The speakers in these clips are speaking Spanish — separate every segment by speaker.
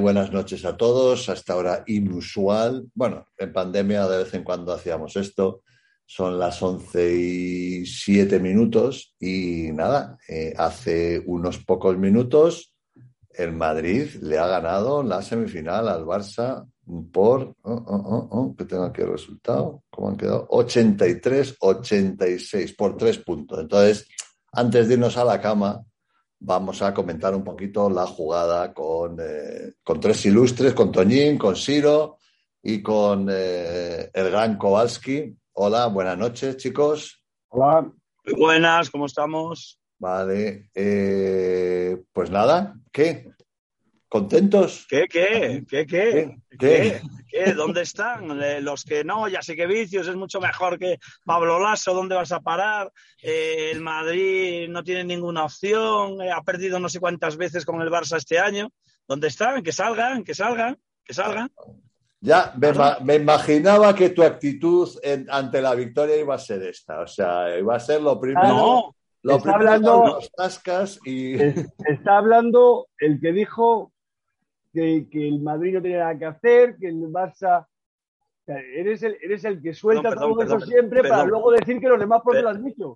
Speaker 1: buenas noches a todos. Hasta ahora inusual. Bueno, en pandemia de vez en cuando hacíamos esto. Son las once y siete minutos y nada, eh, hace unos pocos minutos el Madrid le ha ganado la semifinal al Barça por, oh, oh, oh, que tengo aquí el resultado, ¿cómo han quedado? 83-86 por tres puntos. Entonces, antes de irnos a la cama, vamos a comentar un poquito la jugada con, eh, con tres ilustres, con Toñín, con Siro y con eh, el gran Kowalski. Hola, buenas noches, chicos.
Speaker 2: Hola. Muy buenas, ¿cómo estamos?
Speaker 1: Vale, eh, pues nada, ¿qué? ¿Contentos?
Speaker 2: ¿Qué, qué? ¿Qué, qué? ¿Qué? ¿Qué? ¿Dónde están? Eh, los que no, ya sé que Vicios es mucho mejor que Pablo Lasso, ¿dónde vas a parar? Eh, el Madrid no tiene ninguna opción, ha perdido no sé cuántas veces con el Barça este año. ¿Dónde están? Que salgan, que salgan, que salgan.
Speaker 1: Ya me, imaginaba que tu actitud ante la victoria iba a ser esta, o sea, iba a ser lo primero.
Speaker 2: No,
Speaker 1: lo está hablando, y...
Speaker 3: está hablando el que dijo que, el Madrid no tenía nada que hacer, que el Barça... eres, el, eres el que suelta todo eso siempre para luego decir que los demás por lo has dicho.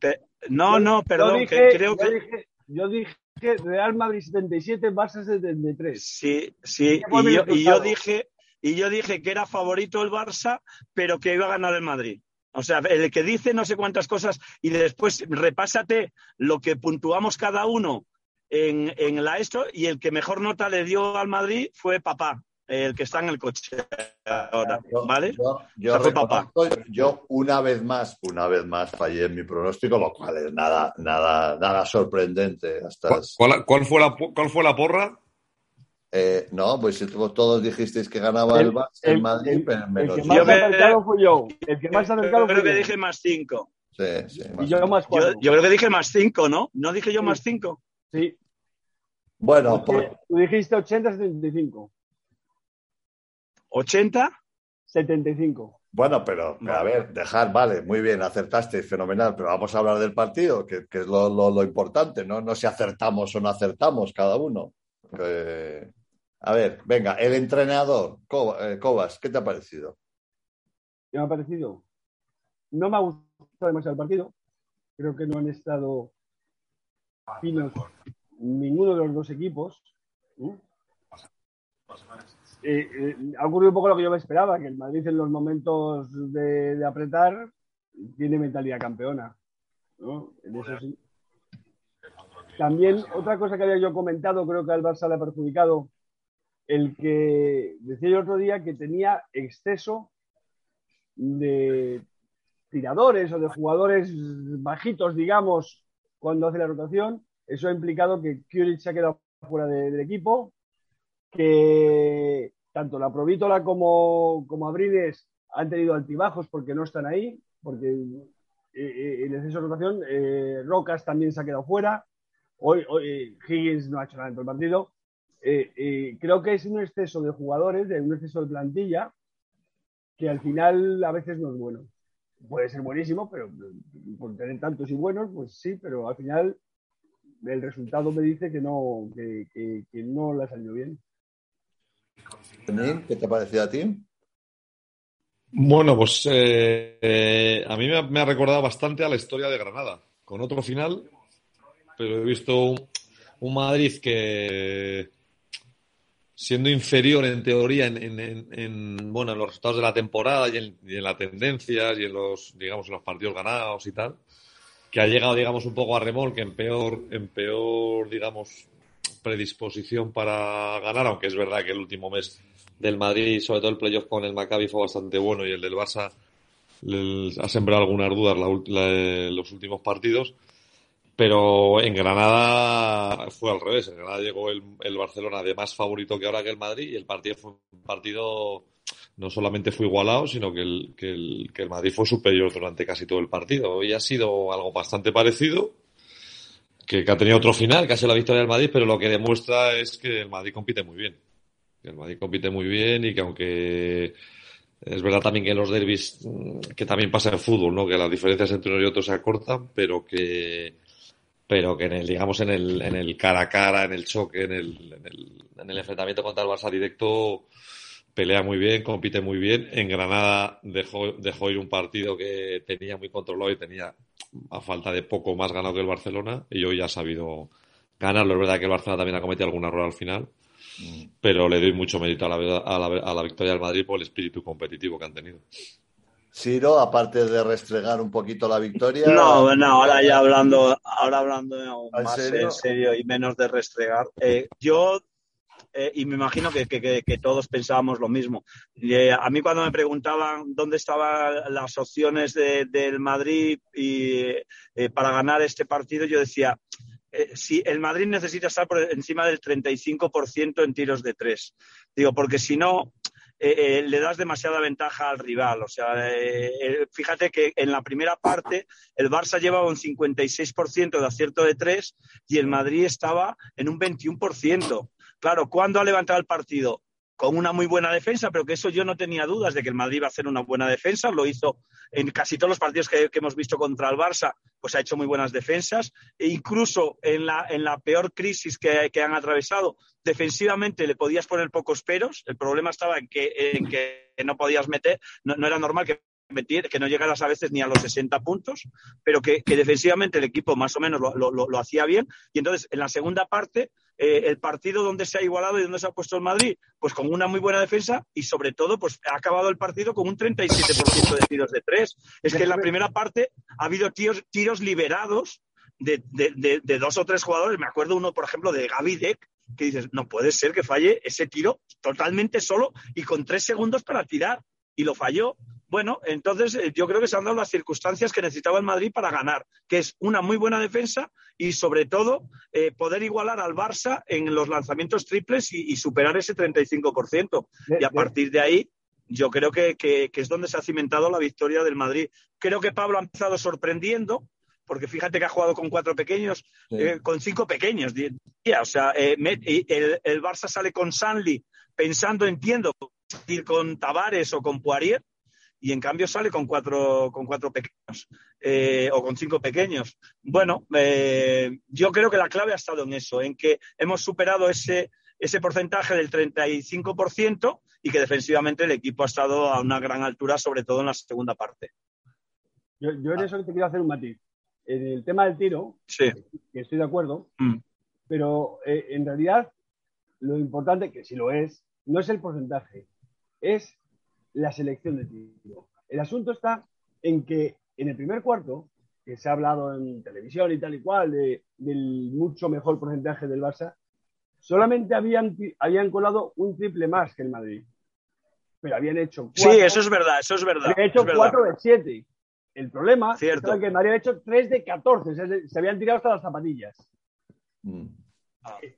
Speaker 2: no, no, perdón,
Speaker 3: dije,
Speaker 2: creo que...
Speaker 3: Yo dije, Real Madrid 77, Barça 73.
Speaker 2: Sí, sí, y yo, y yo, dije... Y yo dije que era favorito el Barça, pero que iba a ganar el Madrid. O sea, el que dice no sé cuántas cosas y después repásate lo que puntuamos cada uno en, la esto y el que mejor nota le dio al Madrid fue papá, el que está en el coche ahora, ¿vale?
Speaker 1: Yo, papá. yo una vez más, una vez más fallé en mi pronóstico, lo cual es nada, nada, nada sorprendente. Hasta
Speaker 4: ¿Cuál, fue la, ¿Cuál fue la porra?
Speaker 1: Eh, no, pues todos dijisteis que ganaba el, el, Madrid,
Speaker 3: pero El que más acercado fui yo. El que más acercado
Speaker 2: Yo creo que dije más cinco.
Speaker 1: Sí, sí.
Speaker 3: y yo, más
Speaker 2: yo, yo, creo que dije más cinco, ¿no? ¿No dije yo más cinco?
Speaker 3: Sí.
Speaker 1: Bueno,
Speaker 3: tú dijiste 80-75.
Speaker 2: ¿80?
Speaker 3: 75.
Speaker 1: Bueno, pero, a ver, dejar, vale, muy bien, acertaste, fenomenal, pero vamos a hablar del partido, que, es lo, lo, importante, ¿no? No si acertamos o no acertamos cada uno. Eh, a ver, venga, el entrenador, eh, Cobas, ¿qué te ha parecido?
Speaker 3: ¿Qué me ha parecido? No me ha gustado demasiado el partido. Creo que no han estado finos ninguno de los dos equipos. Eh, eh, ha ocurrido un poco lo que yo me esperaba, que el Madrid en los momentos de, apretar tiene mentalidad campeona. También otra cosa que había yo comentado, creo que al Barça le ha perjudicado, el que decía yo otro día que tenía exceso de tiradores o de jugadores bajitos, digamos, cuando hace la rotación. Eso ha implicado que Kuric se ha quedado fuera del equipo, que tanto la Provítola como, como han tenido altibajos porque no están ahí, porque eh, eh, en exceso de rotación eh, Rocas también se ha quedado fuera. Hoy, hoy Higgins no ha hecho nada en todo el partido. Eh, eh, creo que es un exceso de jugadores, de un exceso de plantilla, que al final a veces no es bueno. Puede ser buenísimo, pero por tener tantos y buenos, pues sí, pero al final el resultado me dice que no, que, no le ha salido bien.
Speaker 1: ¿Qué te ha parecido a ti?
Speaker 4: Bueno, pues eh, a mí me ha, recordado bastante a la historia de Granada, con otro final, pero he visto un Madrid que, siendo inferior en teoría en, bueno, en los resultados de la temporada y en, y en, la tendencias y en los, digamos, en los partidos ganados y tal, que ha llegado, digamos, un poco a remolque en peor, en peor, digamos, predisposición para ganar, aunque es verdad que el último mes del Madrid, sobre todo el playoff con el Maccabi fue bastante bueno y el del Barça ha sembrado algunas dudas los últimos partidos pero en Granada fue al revés. En Granada llegó el, Barcelona de más favorito que ahora que el Madrid y el partido fue un partido no solamente fue igualado, sino que el, que el, que el Madrid fue superior durante casi todo el partido. Hoy ha sido algo bastante parecido, que, ha tenido otro final, casi la victoria del Madrid, pero lo que demuestra es que el Madrid compite muy bien. Que el Madrid compite muy bien y que aunque es verdad también que en los derbis, mm, que también pasa en fútbol, ¿no? Que las diferencias entre uno y otro se acortan, pero que pero que en el, digamos, en el, en el cara a cara, en el choque, en el, en el, en el enfrentamiento contra el Barça directo, pelea muy bien, compite muy bien. En Granada dejó, dejó ir un partido que tenía muy controlado y tenía, a falta de poco, más ganado que el Barcelona, y hoy ha sabido ganarlo. Es verdad que el Barcelona también ha cometido algún error al final, mm. pero le doy mucho mérito a la, a la, a la victoria del Madrid por el espíritu competitivo que han tenido.
Speaker 1: Siro, aparte de restregar un poquito la victoria.
Speaker 2: No, no, ahora ya hablando, ahora hablando más en serio y menos de restregar. Eh, yo, eh, y me imagino que, todos pensábamos lo mismo. Eh, a mí cuando me preguntaban dónde estaban las opciones del Madrid y, para ganar este partido, yo decía, si el Madrid necesita estar por encima del 35% en tiros de tres. Digo, porque si no, eh, eh, le das demasiada ventaja al rival. O sea, eh, fíjate que en la primera parte el Barça llevaba un 56% de acierto de tres y el Madrid estaba en un 21%. Claro, ¿cuándo ha levantado el partido? con una muy buena defensa, pero que eso yo no tenía dudas de que el Madrid iba a hacer una buena defensa. Lo hizo en casi todos los partidos que, hemos visto contra el Barça, pues ha hecho muy buenas defensas. E incluso en la, en la peor crisis que, han atravesado, defensivamente le podías poner pocos peros. El problema estaba en que, en que no podías meter, no, era normal que que no llegaras a veces ni a los 60 puntos, pero que, defensivamente el equipo más o menos lo, hacía bien. Y entonces, en la segunda parte, eh, el partido donde se ha igualado y donde se ha puesto el Madrid, pues con una muy buena defensa y sobre todo, pues ha acabado el partido con un 37% de tiros de tres. Es que en la primera parte ha habido tiros, tiros liberados de, dos o tres jugadores. Me acuerdo uno, por ejemplo, de Gaby Deck, que dices, no puede ser que falle ese tiro totalmente solo y con tres segundos para tirar. Y lo falló. Bueno, entonces eh, yo creo que se han dado las circunstancias que necesitaba el Madrid para ganar, que es una muy buena defensa y sobre todo eh, poder igualar al Barça en los lanzamientos triples y, superar ese 35%. y a partir de ahí yo creo que, es donde se ha cimentado la victoria del Madrid. Creo que Pablo ha empezado sorprendiendo, porque fíjate que ha jugado con cuatro pequeños, eh, con cinco pequeños. O sea, el, el, Barça sale con Sanli pensando, entiendo, ir con Tavares o con Poirier, y en cambio sale con cuatro, con cuatro pequeños eh, o con cinco pequeños. Bueno, eh, yo creo que la clave ha estado en eso, en que hemos superado ese, ese porcentaje del 35% y que defensivamente el equipo ha estado a una gran altura, sobre todo en la segunda parte.
Speaker 3: Yo, en eso te quiero hacer un matiz. En el tema del tiro,
Speaker 2: sí.
Speaker 3: que estoy de acuerdo, mm. pero eh, en realidad lo importante, que si lo es, no es el porcentaje, es la selección de tiro. El asunto está en que en el primer cuarto, que se ha hablado en televisión y tal y cual, del mucho mejor porcentaje del Barça, solamente habían, habían colado un triple más que el Madrid. Pero habían hecho
Speaker 2: cuatro, Sí, eso es verdad, eso es verdad.
Speaker 3: Habían hecho cuatro de siete. El problema es que el Madrid había hecho tres de catorce, se, habían tirado hasta las zapatillas. Mm.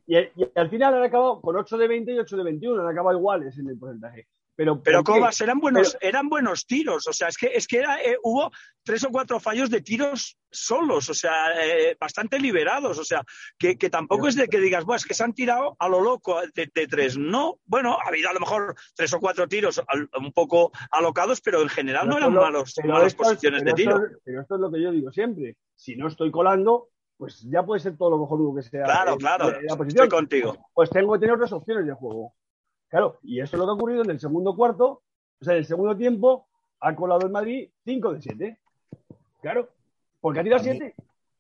Speaker 3: Y, al final han acabado con 8 de 20 y 8 de 21, han acabado iguales en el porcentaje. Pero,
Speaker 2: pero Cobas, eran buenos, eran buenos tiros. O sea, es que, es que era, eh, hubo tres o cuatro fallos de tiros solos, o sea, eh, bastante liberados. O sea, que, tampoco es de que digas, bueno, es que se han tirado a lo loco de, tres. No, bueno, ha habido a lo mejor tres o cuatro tiros un poco alocados, pero en general no eran malos, malas posiciones de tiro.
Speaker 3: pero esto es lo que yo digo siempre. Si no estoy colando, pues ya puede ser todo lo mejor que sea.
Speaker 2: Claro, claro. Estoy contigo.
Speaker 3: Pues tengo que tener otras opciones de juego. Claro, y eso es lo que ha ocurrido en el segundo cuarto, o sea, en el segundo tiempo ha colado el Madrid 5 de 7. Claro, porque ha tirado 7.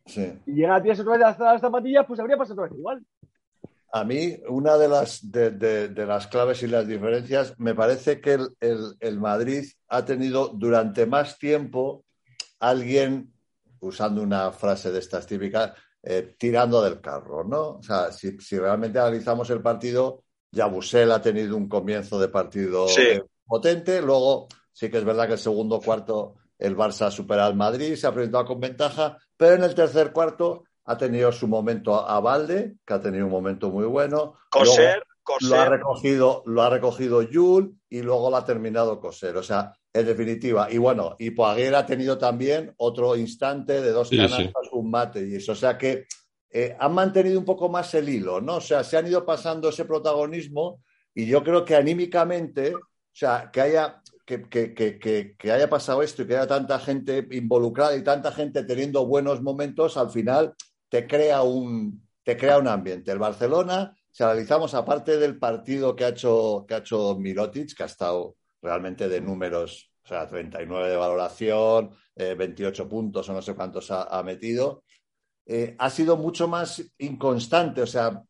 Speaker 3: Sí. Y llega a tirarse otra vez hasta las zapatillas, pues habría pasado otra vez igual.
Speaker 1: A mí, una de las, de, las claves y las diferencias, me parece que el, Madrid ha tenido durante más tiempo alguien, usando una frase de estas típicas, eh, tirando del carro, ¿no? O sea, si, si realmente analizamos el partido, Yabusel ha tenido un comienzo de partido potente. Luego, sí que es verdad que el segundo cuarto el Barça ha superado al Madrid, se ha presentado con ventaja, pero en el tercer cuarto ha tenido su momento a Valde, que ha tenido un momento muy bueno.
Speaker 2: Coser,
Speaker 1: Lo ha recogido, lo ha recogido Yul y luego lo ha terminado Coser. O sea, en definitiva. Y bueno, y Poaguer ha tenido también otro instante de dos canastas, un mate y eso. O sea que eh, han mantenido un poco más el hilo, ¿no? O sea, se han ido pasando ese protagonismo y yo creo que anímicamente, o sea, que haya, que, haya pasado esto y que haya tanta gente involucrada y tanta gente teniendo buenos momentos, al final te crea un, te crea un ambiente. El Barcelona, si analizamos, aparte del partido que ha hecho, que ha hecho Mirotic, que ha estado realmente de números, o sea, 39 de valoración, 28 eh, puntos o no sé cuántos ha, metido, eh, ha sido mucho más inconstante, o sea,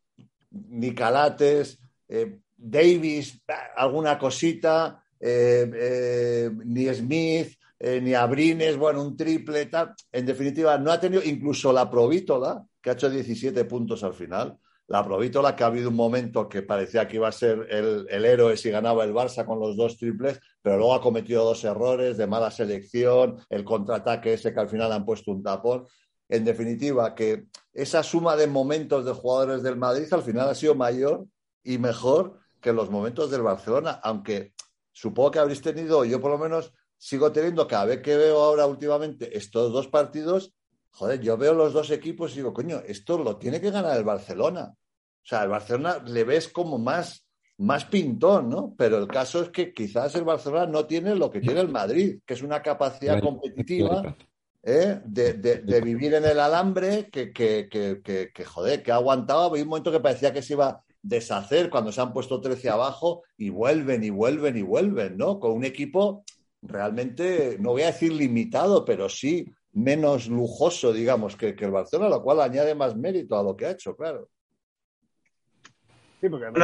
Speaker 1: Nicalates, eh, Davis, alguna cosita, ni Smith, ni Abrines, bueno, un triple. En definitiva, no ha tenido incluso la Provítola, que ha hecho 17 puntos al final. La Provítola, que ha habido un momento que parecía que iba a ser el, el, héroe si ganaba el Barça con los dos triples, pero luego ha cometido dos errores de mala selección, el contraataque ese que al final han puesto un tapón. En definitiva, que esa suma de momentos de jugadores del Madrid al final ha sido mayor y mejor que los momentos del Barcelona, aunque supongo que habréis tenido, yo por lo menos sigo teniendo cada vez que veo ahora últimamente estos dos partidos, joder, yo veo los dos equipos y digo, coño, esto lo tiene que ganar el Barcelona. O sea, el Barcelona le ves como más, más pintón, ¿no? Pero el caso es que quizás el Barcelona no tiene lo que tiene el Madrid, que es una capacidad competitiva ¿eh? de, vivir en el alambre que, que, que, que, joder, que ha aguantado. Había un momento que parecía que se iba a deshacer cuando se han puesto 13 abajo y vuelven y vuelven y vuelven, ¿no? Con un equipo realmente, no voy a decir limitado, pero sí menos lujoso, digamos, que, el Barcelona, lo cual añade más mérito a lo que ha hecho, claro.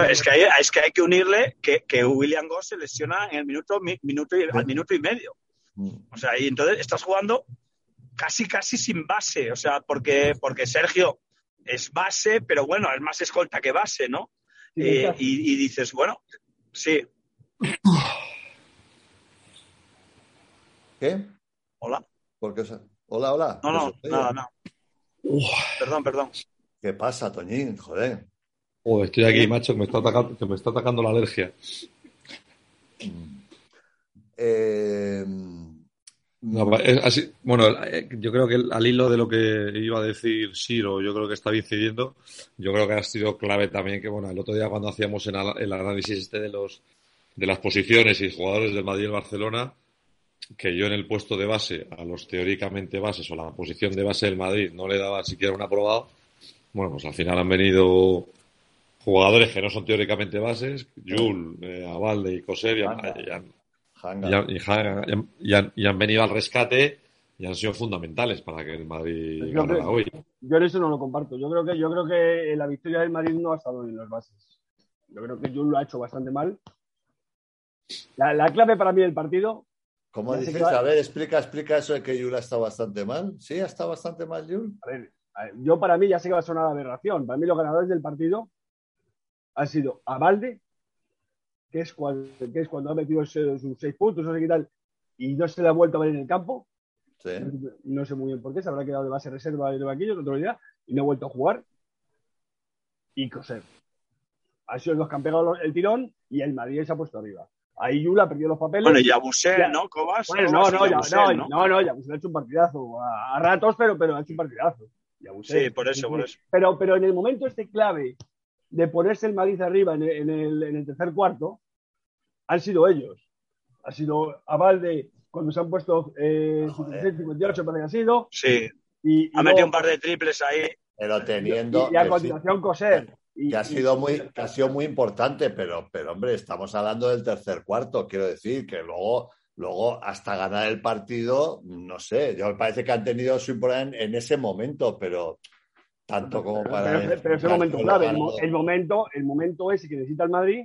Speaker 2: es, que hay, es que hay que unirle que, William Goss se lesiona en el minuto, minuto y, al minuto y medio. Mm. O sea, y entonces estás jugando casi, casi sin base. O sea, porque, porque Sergio es base, pero bueno, es más escolta que base, ¿no? Eh, y, y, dices, bueno, sí.
Speaker 1: ¿Qué?
Speaker 2: Hola.
Speaker 1: ¿Por qué? Hola, hola.
Speaker 2: No, no, nada, nada. Perdón, perdón.
Speaker 1: ¿Qué pasa, Toñín? Joder.
Speaker 4: Joder, estoy aquí, macho, que me está atacando, que me está atacando la alergia.
Speaker 1: Eh...
Speaker 4: bueno, eh, yo creo que al hilo de lo que iba a decir Siro, yo creo que está incidiendo. Yo creo que ha sido clave también que, bueno, el otro día cuando hacíamos el, el análisis este de los de las posiciones y jugadores del Madrid y el Barcelona, que yo en el puesto de base, a los teóricamente bases o la posición de base del Madrid, no le daba siquiera un aprobado, bueno, pues al final han venido jugadores que no son teóricamente bases, Jul, eh, Avalde y Coser, y han, venido al rescate y han sido fundamentales para que el Madrid ganara hoy.
Speaker 3: Yo en eso no lo comparto. Yo creo que yo creo que la victoria del Madrid no ha estado en las bases. Yo creo que Jul lo ha hecho bastante mal. La, la clave para mí del partido
Speaker 1: ¿Cómo dices? A ver, explica, explica eso de que Yul ha estado bastante mal. ¿Sí? ¿Ha estado bastante mal Yul?
Speaker 3: A ver, yo para mí ya sé que va a sonar aberración. Para mí los ganadores del partido han sido Abalde, que es cuando, que es cuando ha metido sus seis puntos, no sé qué tal, y no se le ha vuelto a ver en el campo. Sí. No sé muy bien por qué, se habrá quedado de base reserva de vaquillo, no otro día, y no ha vuelto a jugar. Y Coser. Han sido los que han pegado el tirón y el Madrid se ha puesto arriba. Ahí Yula perdió los papeles.
Speaker 2: Bueno, y Abusé, ¿no? Cobas.
Speaker 3: Bueno, no, no, ya, no, no, no, no, ha hecho un partidazo. A, ratos, pero, pero ha hecho un partidazo.
Speaker 2: sí, por eso, por eso.
Speaker 3: Pero, pero en el momento este clave de ponerse el Madrid arriba en el, en el, tercer cuarto, han sido ellos. Ha sido Avalde cuando se han puesto eh, 58 para que ha sido.
Speaker 2: Sí. Y, ha metido un par de triples ahí.
Speaker 1: Pero teniendo.
Speaker 3: Y, a continuación Coser
Speaker 1: que ha sido muy, que ha sido muy importante, pero, pero hombre, estamos hablando del tercer cuarto, quiero decir, que luego, luego hasta ganar el partido, no sé, yo me parece que han tenido su importancia en, ese momento, pero tanto como para.
Speaker 3: Pero, ese momento clave, el, momento, el momento ese que necesita el Madrid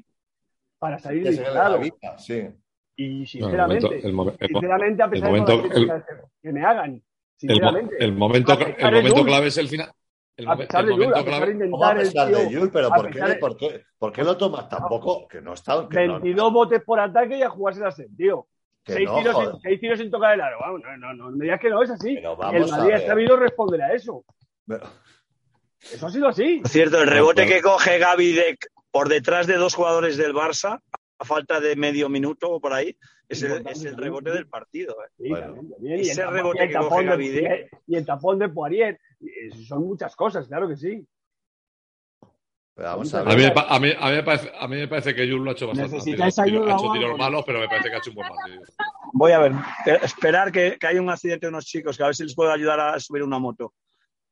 Speaker 3: para salir de
Speaker 1: la vida, sí.
Speaker 3: Y sinceramente, sinceramente, a pesar de que me hagan, sinceramente,
Speaker 4: el, momento, el momento clave es el final.
Speaker 3: El, a pesar de Yul, a pesar de intentar el
Speaker 1: tío, pero ¿por qué, por, qué, ¿por qué, lo tomas tampoco? Que no está.
Speaker 3: Que 22
Speaker 1: no,
Speaker 3: botes por ataque y a jugarse la sed, tío. Seis, no, tiros sin, seis, tiros sin, tocar el aro. Vamos, no, no, no, me digas que no es así. el Madrid ha sabido responder a eso. Pero... Eso ha sido así.
Speaker 2: Cierto, el rebote que coge Gaby de, por detrás de dos jugadores del Barça, a falta de medio minuto o por ahí, es el, es el rebote del partido. ¿eh?
Speaker 3: Sí, bueno. también, Ese rebote que coge Gaby de... Y el tapón de Poirier son muchas cosas, claro que sí.
Speaker 4: a, mí, a, mí, a, mí me parece, a, mí, me parece, que Jules lo ha hecho bastante.
Speaker 3: Necesitáis ayuda.
Speaker 4: Ha hecho tiros malos, pero me parece que ha hecho un buen partido.
Speaker 2: Voy a ver, esperar que, que haya un accidente de unos chicos, que a ver si les puedo ayudar a subir una moto.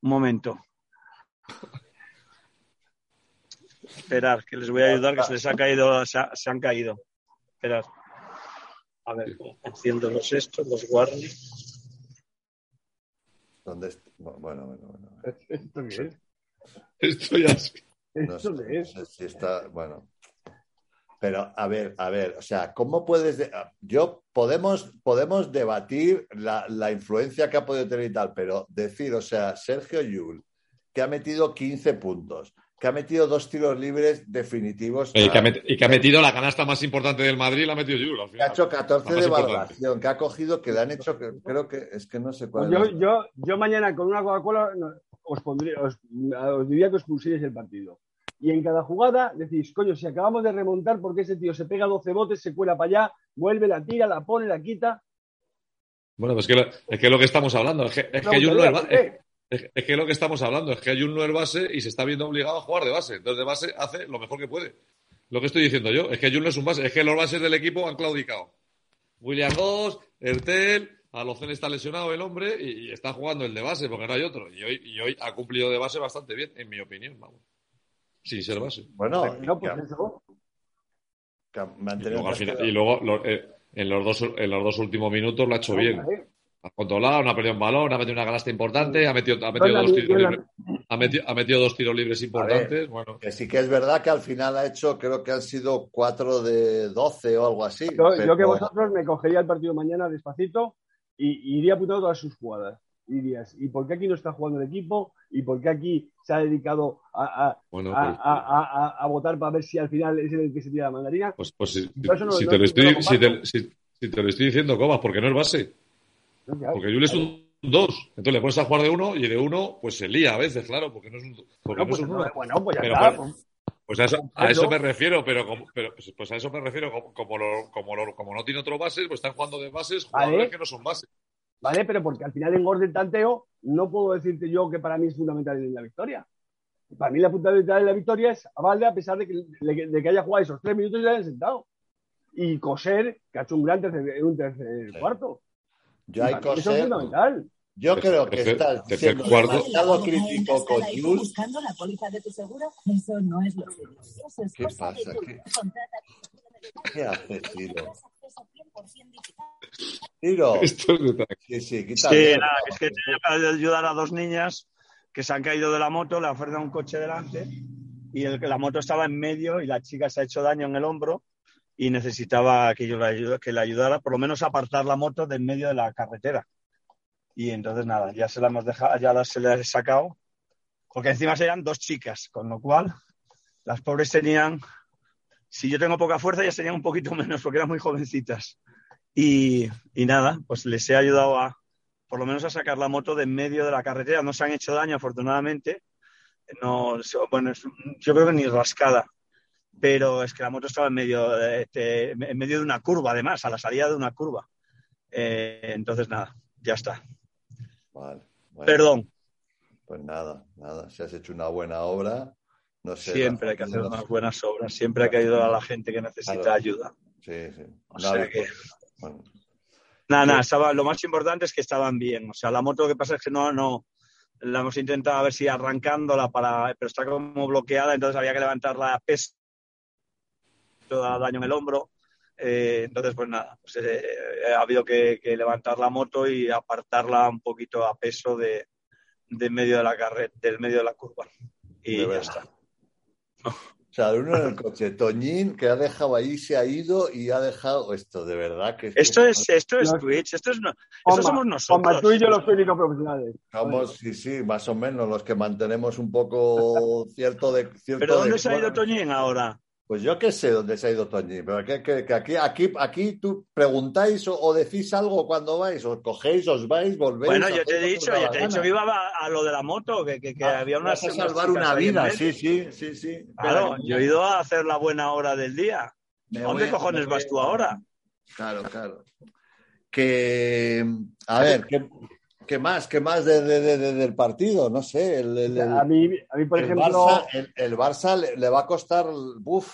Speaker 2: Un momento. Esperar, que les voy a ayudar, que se les ha caído, se, han caído. Esperar. A ver, enciendo los estos, los guardo.
Speaker 1: ¿Dónde está? Bueno, bueno, bueno.
Speaker 3: ¿Esto qué es?
Speaker 4: Esto ya
Speaker 3: es. ¿Esto
Speaker 1: no,
Speaker 3: es?
Speaker 1: si está, bueno. Pero, a ver, a ver, o sea, ¿cómo puedes...? Yo, podemos, podemos debatir la, la, influencia que ha podido tener y tal, pero decir, o sea, Sergio Yul, que ha metido 15 puntos, que ha metido dos tiros libres definitivos.
Speaker 4: Y que, ha metido, la canasta más importante del Madrid, la ha metido Yul.
Speaker 1: Que ha hecho 14 de valoración, que ha cogido, que le han hecho, que, creo que es que no sé cuál.
Speaker 3: Pues yo, yo, yo, mañana con una Coca-Cola os, pondría, os, os, diría que os pusierais el partido. Y en cada jugada decís, coño, si acabamos de remontar, porque ese tío se pega 12 botes, se cuela para allá, vuelve, la tira, la pone, la quita.
Speaker 4: Bueno, pues que es que lo que estamos hablando, es que, es que no es, es, que lo que estamos hablando es que hay un no base y se está viendo obligado a jugar de base. Entonces, de base hace lo mejor que puede. Lo que estoy diciendo yo es que Jun no es un base, es que los bases del equipo han claudicado. William Goss, Ertel, Alocen está lesionado el hombre y, está jugando el de base porque no hay otro. Y hoy, y hoy ha cumplido de base bastante bien, en mi opinión, vamos. Sin ser base.
Speaker 1: Bueno,
Speaker 3: no, pues eso.
Speaker 4: Y luego, eh, en, los dos, en los dos últimos minutos lo ha hecho bien ha controlado, no ha perdido un balón, ha metido una canasta importante, ha metido, ha metido, dos, tiros libres, ha metido, ha metido dos tiros libres importantes. bueno.
Speaker 1: Que sí que es verdad que al final ha hecho, creo que han sido cuatro de doce o algo así.
Speaker 3: Yo, que vosotros me cogería el partido mañana despacito y, iría apuntando todas sus jugadas. Y dirías, ¿y por qué aquí no está jugando el equipo? ¿Y por qué aquí se ha dedicado a, a,
Speaker 4: bueno,
Speaker 3: a, pues- a votar para ver si al final es el que se tira la mandarina?
Speaker 4: Pues, pues si, si, te lo estoy, si, te, si, te, lo estoy diciendo, Comas, porque no es base. Porque Jules es un 2. Entonces le pones a jugar de uno y de uno pues se lía a veces, claro, porque no es un.
Speaker 3: Bueno, pues,
Speaker 4: bueno,
Speaker 3: pues ya está.
Speaker 4: Pues, pues a, eso, a eso, me refiero, pero, como, pero pues, pues a eso me refiero, como, como, lo, como, lo, como, no tiene otro bases, pues están jugando de bases jugadores vale. que no son bases.
Speaker 3: Vale, pero porque al final en orden tanteo no puedo decirte yo que para mí es fundamental en la victoria. Para mí la fundamental de la victoria es a Valde a pesar de que, de que haya jugado esos tres minutos y le hayan sentado. Y Coser, que ha hecho un gran tercer, un tercer sí. cuarto.
Speaker 1: Yo hay cosas. Yo creo que estás siendo demasiado crítico con Jules. buscando la póliza de tu seguro? Eso no es lo es ¿Qué pasa? ¿Qué, ¿Qué hace Tiro? Tiro.
Speaker 2: Sí, sí, sí nada, es que tenía que ayudar a dos niñas que se han caído de la moto, le ofrecen un coche delante y el, la moto estaba en medio y la chica se ha hecho daño en el hombro y necesitaba que yo le, que le ayudara, por lo menos a apartar la moto del medio de la carretera. Y entonces nada, ya se la hemos dejado, ya se le he sacado, porque encima serían dos chicas, con lo cual las pobres tenían, si yo tengo poca fuerza, ya serían un poquito menos, porque eran muy jovencitas. Y, y nada, pues les he ayudado a, por lo menos a sacar la moto de en medio de la carretera. No se han hecho daño, afortunadamente. No, bueno, yo creo que ni rascada pero es que la moto estaba en medio, de, en medio de una curva, además, a la salida de una curva. Eh, entonces, nada, ya está.
Speaker 1: Vale,
Speaker 2: Perdón.
Speaker 1: Pues nada, nada, si has hecho una buena obra, no sé.
Speaker 2: Siempre hay que hacer unas buenas obras, siempre hay que ayudar a la gente que necesita ayuda.
Speaker 1: Sí, sí.
Speaker 2: O sea que... bueno. Nada, nada, estaba, lo más importante es que estaban bien. O sea, la moto lo que pasa es que no, no, la hemos intentado a ver si arrancándola para, pero está como bloqueada, entonces había que levantarla a peso da daño en el hombro. Eh, entonces, pues nada, pues, eh, ha habido que, que, levantar la moto y apartarla un poquito a peso de, de medio de la carrera, del medio de la curva. Y de ya está.
Speaker 1: O sea, uno en el coche, Toñín, que ha dejado ahí, se ha ido y ha dejado esto, de verdad que...
Speaker 2: Esto es, esto es Twitch, esto, es, esto somos nosotros.
Speaker 3: tú y yo los técnicos profesionales.
Speaker 1: Somos, sí, sí, más o menos los que mantenemos un poco cierto de... Cierto
Speaker 2: ¿Pero dónde se ha ido Toñín ahora?
Speaker 1: Pues yo qué sé dónde se ha ido Toñi, pero que, que, que aquí, aquí, aquí tú preguntáis o, o, decís algo cuando vais, os cogéis, os vais, volvéis.
Speaker 2: Bueno, yo te he dicho, yo te he dicho que iba a, a, lo de la moto, que, que, que ah, había una.
Speaker 1: a salvar una vida, sí, sí, sí, sí.
Speaker 2: Claro, yo he ido a hacer la buena hora del día. ¿Dónde cojones vas tú ahora?
Speaker 1: Claro, claro. Que, a ver, ¿qué, ¿Qué más? ¿Qué más de, de, de, del partido? No sé. El, el,
Speaker 3: a, mí, a mí, por
Speaker 1: el
Speaker 3: ejemplo.
Speaker 1: Barça, el, el Barça le, le, va a costar. Uf,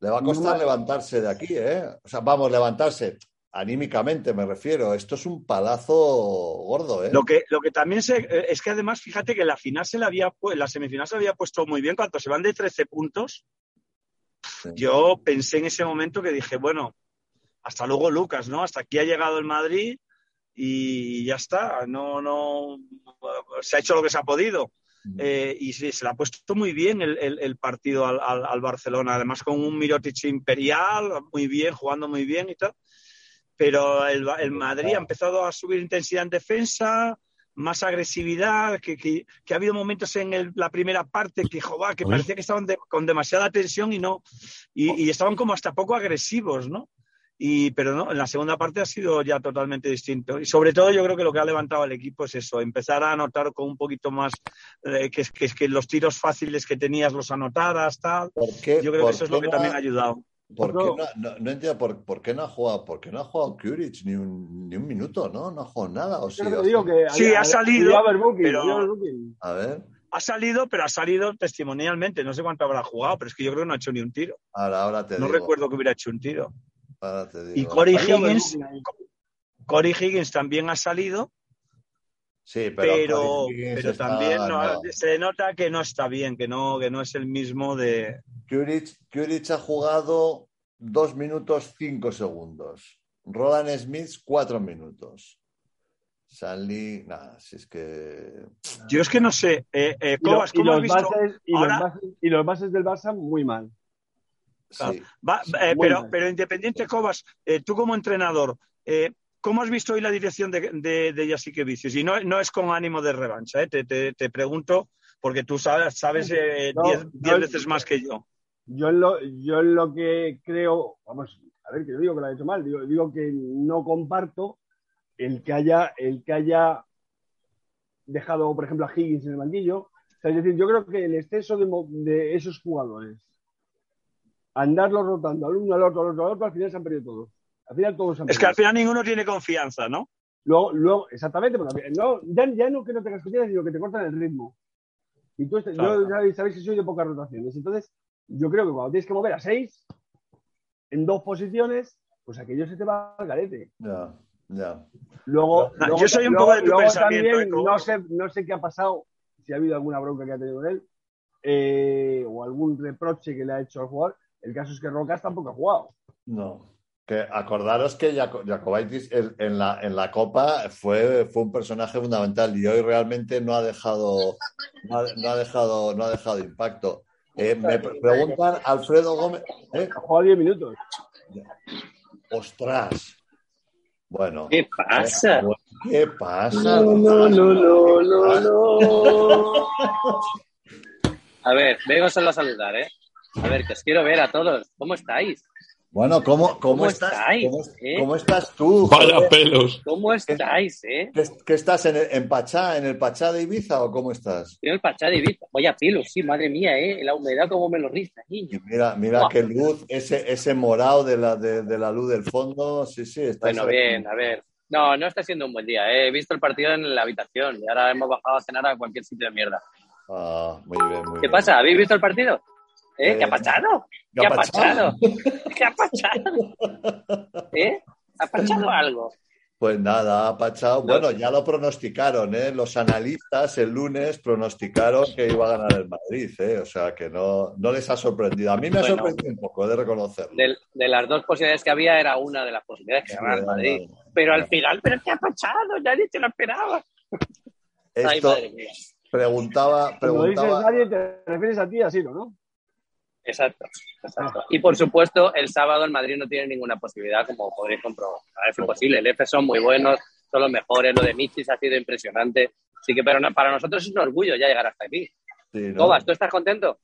Speaker 1: le va a costar no, levantarse de aquí, ¿eh? O sea, vamos, levantarse. anímicamente me refiero. Esto es un palazo gordo, ¿eh?
Speaker 2: Lo que, lo que también sé eh, es que además, fíjate que la final se la había, la semifinal se había puesto muy bien cuando se van de 13 puntos. Yo pensé en ese momento que dije, bueno, hasta luego Lucas, ¿no? Hasta aquí ha llegado el Madrid y ya está. No, no, se ha hecho lo que se ha podido. Eh, y sí, se le ha puesto muy bien el, partido al, al, Barcelona, además con un Mirotic imperial, muy bien, jugando muy bien y tal pero el, el Madrid ha empezado a subir intensidad en defensa, más agresividad, que, que, ha habido momentos en la primera parte que, que parecía que estaban con demasiada tensión y no, y, estaban como hasta poco agresivos, ¿no? Y, pero no, en la segunda parte ha sido ya totalmente distinto. Y sobre todo yo creo que lo que ha levantado al equipo es eso, empezar a anotar con un poquito más, eh, que, que, que los tiros fáciles que tenías los anotaras, tal. Yo creo que eso es lo que también ha ayudado.
Speaker 1: ¿Por qué no, no, entiendo por, qué no ha jugado, por qué no ha jugado Kuric ni un, ni un minuto, ¿no? No ha jugado nada. ¿o sí,
Speaker 2: sí, ha salido. pero,
Speaker 1: a ver.
Speaker 2: Ha salido, pero ha salido testimonialmente. No sé cuánto habrá jugado, pero es que yo creo que no ha hecho ni un tiro.
Speaker 1: Ahora, ahora te
Speaker 2: no recuerdo que hubiera hecho un tiro.
Speaker 1: Ahora te digo.
Speaker 2: Y Corey Higgins, Corey Higgins también ha salido.
Speaker 1: Sí, pero,
Speaker 2: pero, también se nota que no está bien, que no, que no es el mismo de,
Speaker 1: Kuric, ha jugado dos minutos cinco segundos. Roland Smith, cuatro minutos. Sanli, nada, si es que.
Speaker 2: Yo es que no sé. Eh, eh, ¿cómo, has visto?
Speaker 3: y, los bases, del Barça, muy mal.
Speaker 2: Sí, eh, pero, pero independiente, Cobas, tú como entrenador, ¿cómo has visto hoy la dirección de, de, de Vicios? Y no, no es con ánimo de revancha, te, te, te, pregunto, porque tú sabes, sabes diez veces más que yo.
Speaker 3: Yo en lo, yo lo que creo, vamos, a ver, que yo digo que lo ha hecho mal, digo, digo que no comparto el que haya, el que haya dejado, por ejemplo, a Higgins en el banquillo. es decir, yo creo que el exceso de, esos jugadores, andarlos rotando al uno, al otro, al otro, al otro, al final se han perdido todos. Al final todos
Speaker 2: Es que al final ninguno tiene confianza, ¿no?
Speaker 3: Luego, luego exactamente, pero ya, ya, no que no tengas confianza, sino que te cortan el ritmo. Y tú, yo sabéis que soy de pocas rotaciones. Entonces, yo creo que cuando tienes que mover a seis en dos posiciones, pues aquello se te va al garete.
Speaker 1: Ya, ya.
Speaker 3: Luego,
Speaker 2: yo soy un poco de tu pensamiento. También,
Speaker 3: ¿eh? no, sé, no sé qué ha pasado, si ha habido alguna bronca que ha tenido con él, eh, o algún reproche que le ha hecho al jugador. El caso es que Rocas tampoco ha jugado.
Speaker 1: No. Que acordaros que Jacobaitis en la, en la Copa fue, fue un personaje fundamental y hoy realmente no ha dejado, no ha dejado, no ha dejado impacto. Eh, me preguntan Alfredo Gómez. ¿eh?
Speaker 3: Ha jugado 10 minutos.
Speaker 1: Ostras. Bueno.
Speaker 5: ¿Qué pasa?
Speaker 1: ¿Qué pasa?
Speaker 5: No, no, no, no, no, A ver, vengo solo a saludar, ¿eh? A ver, que os quiero ver a todos. ¿Cómo estáis?
Speaker 1: Bueno, ¿cómo, cómo, estás? Eh? ¿Cómo, estás tú?
Speaker 4: Vaya pelos.
Speaker 5: ¿Cómo estáis, eh?
Speaker 1: ¿Qué, estás en, en, Pachá, en el Pachá de Ibiza o cómo estás?
Speaker 5: En el Pachá de Ibiza. Vaya pelos, sí, madre mía, eh. La humedad como me lo riza, niño.
Speaker 1: mira, mira qué luz, ese, ese morado de la, de, la luz del fondo. Sí, sí, está
Speaker 5: Bueno, bien, a ver. No, no está siendo un buen día. Eh. He visto el partido en la habitación y ahora hemos bajado a cenar a cualquier sitio de mierda.
Speaker 1: Ah, muy bien, muy
Speaker 5: ¿Qué pasa? ¿Habéis visto el partido? ¿Eh? ¿Qué ha pasado? ¿Qué ha pasado? ¿Qué ha pasado? ¿Eh? ¿Ha pasado algo?
Speaker 1: Pues nada, ha pasado. Bueno, ya lo pronosticaron, ¿eh? Los analistas el lunes pronosticaron que iba a ganar el Madrid, ¿eh? O sea, que no, no les ha sorprendido. A mí me ha sorprendido un poco, de reconocerlo.
Speaker 5: De, las dos posibilidades que había, era una de las posibilidades que ganara el Madrid. pero al final, ¿pero qué ha pasado? Nadie te lo esperaba.
Speaker 1: Esto, preguntaba... preguntaba...
Speaker 3: dices nadie, te refieres a ti así, ¿no?
Speaker 5: Exacto, exacto. Y por supuesto, el sábado el Madrid no tiene ninguna posibilidad, como podréis comprobar. Es imposible. El F son muy buenos, son los mejores. Lo de Michis ha sido impresionante. Así que pero para nosotros es un orgullo ya llegar hasta aquí. Sí, ¿tú estás contento?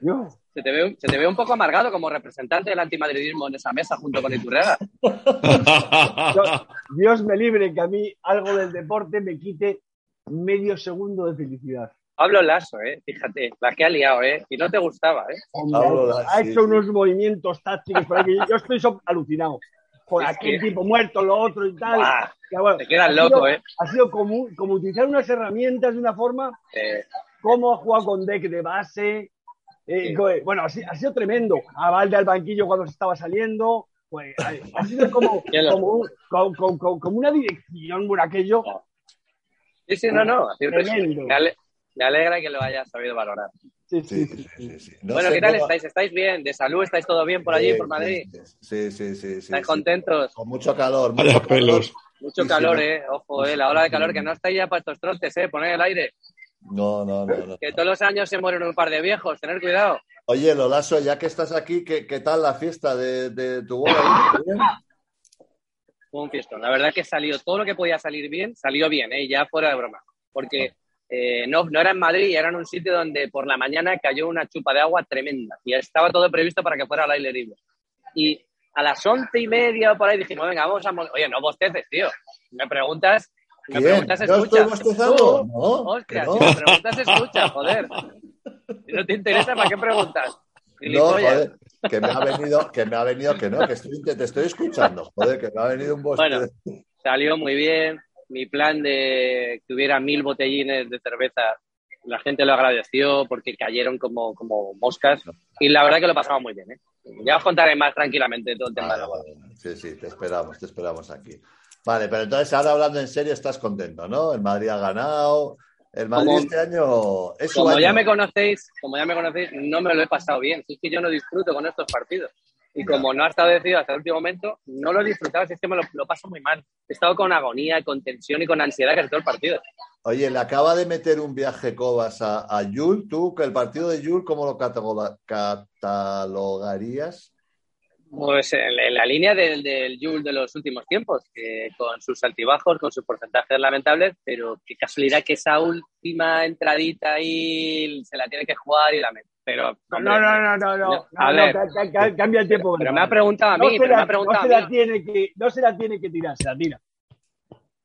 Speaker 3: No.
Speaker 5: Se te, ve, se te ve un poco amargado como representante del antimadridismo en esa mesa junto con Iturrega.
Speaker 3: Dios me libre que a mí algo del deporte me quite medio segundo de felicidad.
Speaker 5: Pablo Lasso, ¿eh? Fíjate, la que ha liado, ¿eh? Y no te gustaba, ¿eh?
Speaker 3: ha hecho unos movimientos tácticos por aquí. Yo estoy alucinado. Por aquel tipo muerto, lo otro y tal.
Speaker 5: te quedas loco, ¿eh?
Speaker 3: Ha sido como, como utilizar unas herramientas de una forma. Cómo ha jugado con deck de base. Eh, bueno, ha, sido tremendo. A Valde al banquillo cuando se estaba saliendo. pues ha sido como, como, una dirección por aquello.
Speaker 5: Sí, sí, no, no. Me, alegra que lo hayas sabido valorar. Sí, sí, sí. bueno, ¿qué tal estáis? ¿Estáis bien? ¿De salud? ¿Estáis todo bien por allí, por Madrid?
Speaker 1: Sí, sí, sí.
Speaker 5: ¿Estáis contentos?
Speaker 1: Con mucho calor. Mucho pelos.
Speaker 5: Mucho calor, eh. Ojo, eh. La hora de calor que no estáis ya para estos trotes, eh. Poner el aire.
Speaker 1: No, no, no,
Speaker 5: Que todos los años se mueren un par de viejos, tener cuidado.
Speaker 1: Oye, Lolaso, ya que estás aquí, ¿qué, qué tal la fiesta de, de tu boda?
Speaker 5: Fue un fiestón. La verdad que salió todo lo que podía salir bien, salió bien, ¿eh? ya fuera de broma. Porque eh, no, no era en Madrid, era en un sitio donde por la mañana cayó una chupa de agua tremenda y estaba todo previsto para que fuera al aire libre. Y a las once y media o por ahí dijimos, venga, vamos a... Oye, no bosteces, tío. Me preguntas me preguntas, escucha.
Speaker 1: ¿No,
Speaker 5: no Hostia, si me preguntas, escucha, joder. Si no te interesa, ¿para qué preguntas?
Speaker 1: No, joder, que me ha venido, que me ha venido, que no, que estoy, te estoy escuchando, joder, que me ha venido un bosque.
Speaker 5: Bueno, salió muy bien. Mi plan de que hubiera mil botellines de cerveza, la gente lo agradeció porque cayeron como, como moscas y la verdad que lo pasamos muy bien. ¿eh? Ya os contaré más tranquilamente todo el tema.
Speaker 1: sí, sí, te esperamos, te esperamos aquí. Vale, pero entonces ahora hablando en serio estás contento, ¿no? El Madrid ha ganado. El Madrid este año es
Speaker 5: como ya me conocéis, como ya me conocéis, no me lo he pasado bien. Si es que yo no disfruto con estos partidos. Y como no ha estado decidido hasta el último momento, no lo he disfrutado, es que me lo, paso muy mal. He estado con agonía, con tensión y con ansiedad casi todo el partido.
Speaker 1: Oye, le acaba de meter un viaje Cobas a, a Yul. ¿Tú, que el partido de Yul, cómo lo catalogarías?
Speaker 5: Pues en, la línea del, del de los últimos tiempos, con sus altibajos, con sus porcentajes lamentables, pero qué casualidad que esa última entradita ahí se la tiene que jugar y la mete. Pero,
Speaker 3: no, no, no, no, no, a ver, cambia el tiempo.
Speaker 5: Pero me ha preguntado a mí, pero me ha preguntado
Speaker 3: no se la Tiene que, no se la tiene que tirar, se la tira.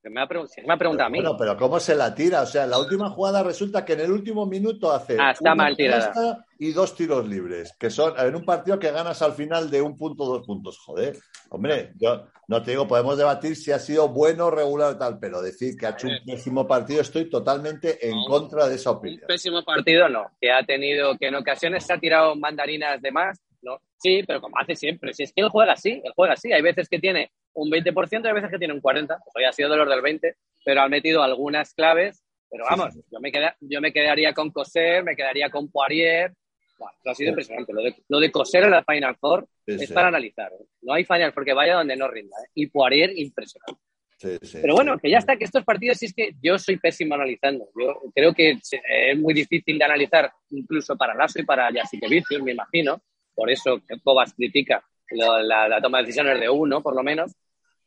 Speaker 5: Me ha, preguntado a mí.
Speaker 1: Bueno, pero ¿cómo se la tira? O sea, la última jugada resulta que en el último minuto hace
Speaker 5: ah, está mal tirada.
Speaker 1: y dos tiros libres, que son en un partido que ganas al final de un punto, dos puntos. Joder, hombre, yo no te digo, podemos debatir si ha sido bueno, regular o tal, pero decir que ha hecho un pésimo partido, estoy totalmente en contra de esa opinión.
Speaker 5: Un pésimo partido no, que ha tenido, que en ocasiones se ha tirado mandarinas de más, ¿no? Sí, pero como hace siempre, si es que él juega así, él juega así, hay veces que tiene un 20% y hay veces que tiene un 40%, pues hoy ha sido de los del 20%, pero ha metido algunas claves, pero vamos, Yo, me yo me quedaría con Coser, me quedaría con Poirier, bueno, ha sido impresionante. Lo de, lo de Coser en la Final Four es para analizar. ¿eh? No hay Final Four que vaya donde no rinda. ¿eh? Y Poirier, impresionante. Pero bueno, que ya está, que estos partidos sí es que yo soy pésimo analizando. Yo creo que es muy difícil de analizar, incluso para Lasso y para Jasikevicius, me imagino. Por eso Cobas critica la, toma de decisiones de uno, por lo menos.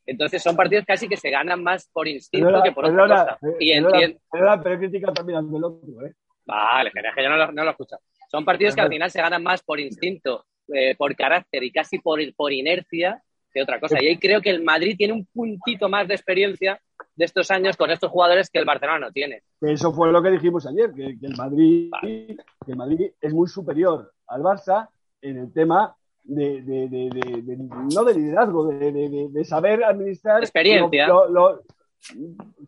Speaker 5: Entonces son partidos casi que se ganan más por instinto que por otra cosa. Y entiendo.
Speaker 3: Pero crítica también al otro, ¿eh?
Speaker 5: Vale, que yo no lo, no lo escucho. Son partidos que al final se ganan más por instinto, eh, por carácter y casi por, por inercia que otra cosa. Y ahí creo que el Madrid tiene un puntito más de experiencia de estos años con estos jugadores que el Barcelona no tiene.
Speaker 3: Eso fue lo que dijimos ayer, que, el, Madrid, que el Madrid es muy superior al Barça en el tema de, de, de, no de liderazgo, de, saber administrar.
Speaker 5: Experiencia.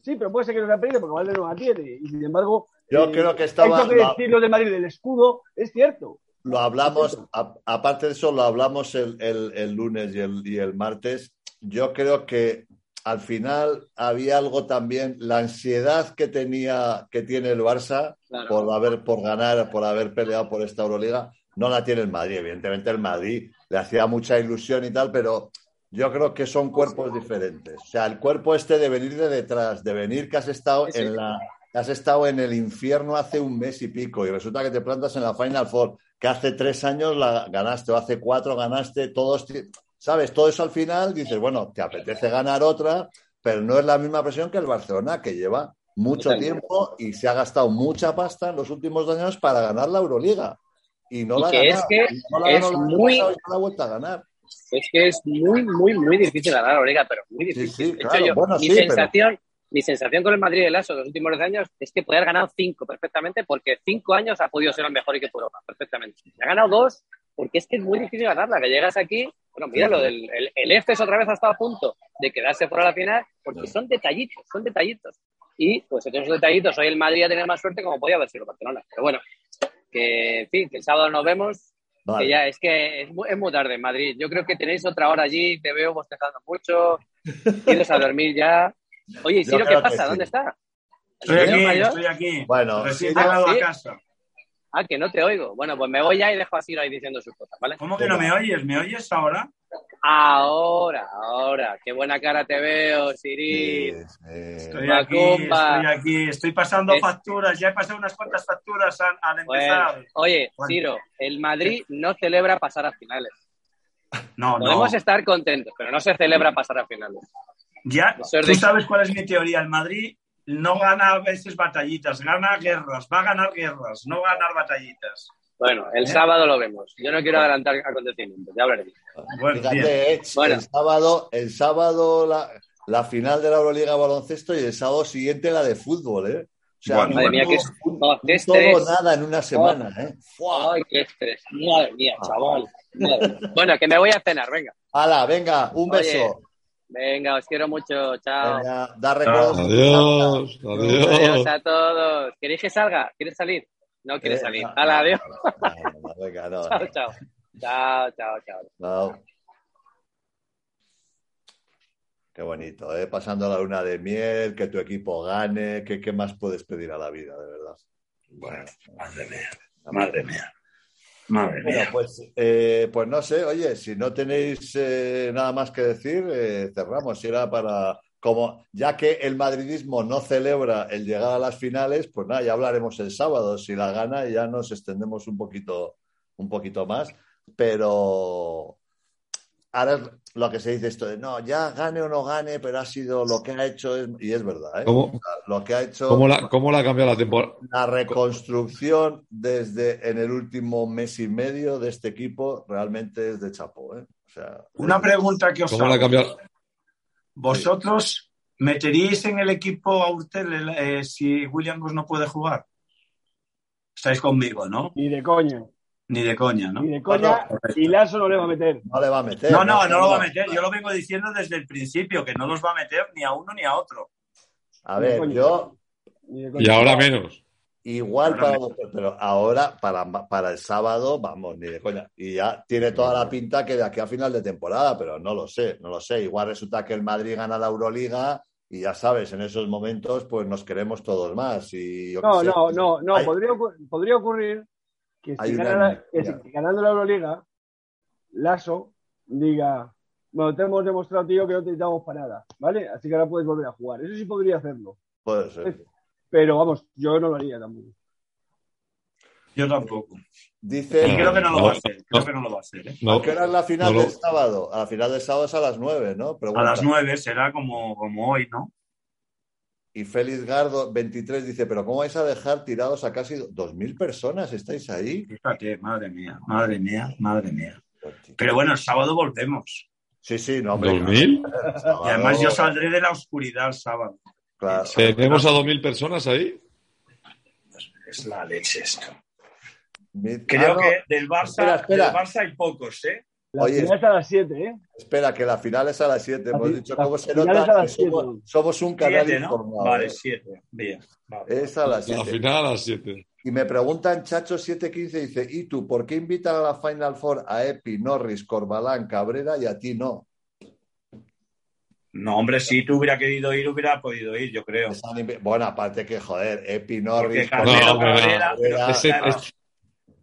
Speaker 3: sí, pero puede ser que no se perdido porque Valde no la tiene. Y sin embargo,
Speaker 1: yo eh, creo que estaba.
Speaker 3: Esto que decir lo de Madrid del escudo es cierto.
Speaker 1: Lo hablamos, aparte de eso, lo hablamos el, el, lunes y el, y el martes. Yo creo que al final había algo también, la ansiedad que tenía, que tiene el Barça por haber, por ganar, por haber peleado por esta Euroliga no la tiene el Madrid. Evidentemente el Madrid le hacía mucha ilusión y tal, pero yo creo que son cuerpos diferentes. O sea, el cuerpo este de venir de detrás, de venir que has estado en la has estado en el infierno hace un mes y pico y resulta que te plantas en la Final Four, que hace tres años la ganaste o hace cuatro ganaste, todos, ¿sabes? Todo eso al final dices, bueno, te apetece ganar otra, pero no es la misma presión que el Barcelona, que lleva mucho tiempo y se ha gastado mucha pasta en los últimos años para ganar la Euroliga y no la
Speaker 5: que es que es muy
Speaker 1: a ganar.
Speaker 5: Es que es muy, muy, muy difícil ganar liga, pero muy difícil. mi, sensación, mi sensación con el Madrid de Lasso de los últimos años es que puede haber ganado cinco perfectamente, porque cinco años ha podido ser el mejor equipo de Europa, perfectamente. Ha ganado dos, porque es que es muy difícil ganarla, que llegas aquí, bueno, mira, lo del el, el EFES otra vez ha estado a punto de quedarse fuera de la final, porque son detallitos, son detallitos. Y pues en esos detallitos hoy el Madrid ha tenido más suerte como podía haber sido Barcelona. Pero bueno, que, en fin, que el sábado nos vemos Que ya es que es muy, es muy tarde en Madrid. Yo creo que tenéis otra hora allí, te veo bostezando mucho, quieres a dormir ya. Oye, ¿y Ciro qué pasa? ¿Dónde está?
Speaker 2: Estoy aquí, estoy aquí.
Speaker 1: Bueno,
Speaker 2: recién llegado
Speaker 5: ¿sí?
Speaker 2: a casa.
Speaker 5: Ah, que no te oigo. Bueno, pues me voy ya y dejo a Ciro ahí diciendo sus cosas, ¿vale?
Speaker 2: ¿Cómo que no me oyes? ¿Me oyes ahora?
Speaker 5: Ahora, ahora. Qué buena cara te veo, Siri.
Speaker 1: sí, sí.
Speaker 2: Estoy aquí, estoy aquí. Estoy pasando
Speaker 5: Es-
Speaker 2: facturas. Ya he pasado unas cuantas facturas al, al
Speaker 5: Bueno,
Speaker 2: empezar.
Speaker 5: oye,
Speaker 2: Bueno.
Speaker 5: Ciro, el Madrid no celebra pasar a finales.
Speaker 2: No, no.
Speaker 5: Podemos estar contentos, pero no se celebra pasar a finales.
Speaker 2: Ya,
Speaker 5: es
Speaker 2: tú sabes cuál es mi teoría. El Madrid no gana a veces batallitas, gana guerras. Va a ganar guerras, no ganar batallitas.
Speaker 5: Bueno, el
Speaker 2: ¿Eh?
Speaker 5: sábado lo vemos. Yo no quiero adelantar acontecimientos, ya hablaremos.
Speaker 2: Bueno.
Speaker 1: Fíjate, eh,
Speaker 5: Bueno.
Speaker 1: el sábado, el sábado la, la final de la Euroliga de baloncesto y el sábado siguiente la de fútbol, ¿eh? O sea,
Speaker 2: Bueno,
Speaker 5: Madre mía,
Speaker 1: todo-
Speaker 5: qué, es- qué
Speaker 1: todo
Speaker 5: estrés.
Speaker 1: nada en una semana, ¿eh?
Speaker 5: Ay, qué estrés. Madre mía, chaval. Madre mía. Bueno, que me voy a cenar, venga.
Speaker 1: Hala, venga, un
Speaker 5: Oye,
Speaker 1: beso.
Speaker 5: Venga, os quiero mucho. Chao.
Speaker 1: Venga, da recuerdos.
Speaker 4: Adiós,
Speaker 5: Adiós
Speaker 4: adiós.
Speaker 5: a todos. ¿Queréis que salga? ¿Quieres salir? No quieres
Speaker 1: Eh,
Speaker 5: salir.
Speaker 1: no,
Speaker 5: Hala,
Speaker 1: no,
Speaker 5: adiós.
Speaker 1: no, no, no, venga, no,
Speaker 5: Chao, chao. Chao, chao, chao.
Speaker 1: no. Qué bonito, ¿eh? Pasando la luna de miel, que tu equipo gane, ¿qué, qué más puedes pedir a la vida, de verdad?
Speaker 2: Bueno, madre mía, madre mía. Madre
Speaker 1: Bueno,
Speaker 2: mía.
Speaker 1: pues, eh, pues no sé, oye, si no tenéis eh, nada más que decir, eh, cerramos. Si era para, como ya que el madridismo no celebra el llegar a las finales, pues nada, ya hablaremos el sábado. Si la gana, ya nos extendemos un poquito, un poquito más. Pero ahora es lo que se dice esto de no, ya gane o no gane, pero ha sido lo que ha hecho, es- y es verdad, ¿eh?
Speaker 4: ¿Cómo,
Speaker 1: Lo que ha hecho
Speaker 4: cómo la, cómo la ha cambiado la temporada?
Speaker 1: la reconstrucción desde en el último mes y medio de este equipo realmente es de chapo. ¿eh? O sea,
Speaker 2: Una pregunta que os
Speaker 4: ¿Cómo la ha
Speaker 2: hago.
Speaker 4: cambiado?
Speaker 2: ¿Vosotros meteríais en el equipo a Urtel eh, si Williams no puede jugar? Estáis conmigo, ¿no?
Speaker 3: Ni de coña.
Speaker 2: Ni de coña, ¿no?
Speaker 3: Ni de coña.
Speaker 2: Correcto.
Speaker 3: Y Lazo no le va a meter.
Speaker 1: no le va a meter.
Speaker 2: No, no, no lo va a meter. Yo lo vengo diciendo desde el principio, que no los va a meter ni a uno ni a otro.
Speaker 1: A ver, yo
Speaker 3: Ni de
Speaker 4: Y ahora menos.
Speaker 1: igual
Speaker 2: Ahora
Speaker 1: para vosotros, pero ahora para, para el sábado, vamos, ni de coña. Y ya tiene toda la pinta que de aquí a final de temporada, pero no lo sé, no lo sé. Igual resulta que el Madrid gana la Euroliga y ya sabes, en esos momentos pues nos queremos todos más. Y yo qué
Speaker 3: No,
Speaker 1: sé.
Speaker 3: no, no, no.
Speaker 1: Hay-
Speaker 3: Podría, podría ocurrir que si,
Speaker 1: una
Speaker 3: ganara- que si
Speaker 1: energía.
Speaker 3: ganando la Euroliga, Lasso diga, bueno, te hemos demostrado, tío, que no te necesitamos para nada, ¿vale? Así que ahora puedes volver a jugar. Eso sí podría hacerlo.
Speaker 1: Puede ser.
Speaker 3: Pero vamos, yo no lo haría tampoco.
Speaker 2: Yo tampoco.
Speaker 1: Dice,
Speaker 2: Y creo que no lo
Speaker 4: No,
Speaker 2: va a hacer. Creo
Speaker 4: no.
Speaker 2: que no lo va a hacer. ¿eh?
Speaker 1: ¿A
Speaker 4: No,
Speaker 1: qué hora es la final
Speaker 4: no lo-
Speaker 1: del sábado? A la final del sábado es a las nueve, ¿no?
Speaker 2: A las nueve será como, como hoy, ¿no?
Speaker 1: Y Félix Gardo, 23, dice, pero ¿cómo vais a dejar tirados a casi 2.000 personas? ¿Estáis ahí?
Speaker 2: Fíjate, madre mía, madre mía, madre mía. Pero bueno, el sábado volvemos.
Speaker 1: Sí, sí, no, hombre.
Speaker 4: ¿2000?
Speaker 1: claro, el
Speaker 2: Y
Speaker 1: sábado,
Speaker 2: además yo saldré de la oscuridad el sábado.
Speaker 1: claro.
Speaker 4: ¿Tenemos a 2.000 personas ahí?
Speaker 2: Es la leche esto. Creo
Speaker 1: Ah, no,
Speaker 2: que del Barça,
Speaker 1: Espera, espera.
Speaker 2: del Barça hay pocos, ¿eh?
Speaker 3: La
Speaker 1: Oye,
Speaker 3: final es a las 7, ¿eh?
Speaker 1: Espera, que la final es a las 7.
Speaker 3: La
Speaker 1: Hemos
Speaker 3: fi-
Speaker 1: dicho
Speaker 3: la
Speaker 1: cómo se nota
Speaker 3: es a
Speaker 1: que
Speaker 3: las
Speaker 1: somos,
Speaker 3: siete.
Speaker 1: somos un canal
Speaker 2: Siete, ¿no?
Speaker 1: informado.
Speaker 2: Vale,
Speaker 1: ¿eh?
Speaker 2: siete. Bien. vale.
Speaker 1: Es a las
Speaker 4: La
Speaker 1: 7.
Speaker 4: final a las 7.
Speaker 1: Y me preguntan Chacho 715, dice, ¿y tú por qué invitan a la Final Four a Epi, Norris, Corbalán, Cabrera y a ti no?
Speaker 2: No, hombre, si tú hubiera querido ir, hubiera podido ir, yo creo.
Speaker 1: Bueno, aparte que, joder, Epi, Norris,
Speaker 2: Carmelo
Speaker 4: No, hombre, no.
Speaker 2: Cabrera-
Speaker 1: Cabrera,
Speaker 4: Ese-
Speaker 2: claro,
Speaker 4: es-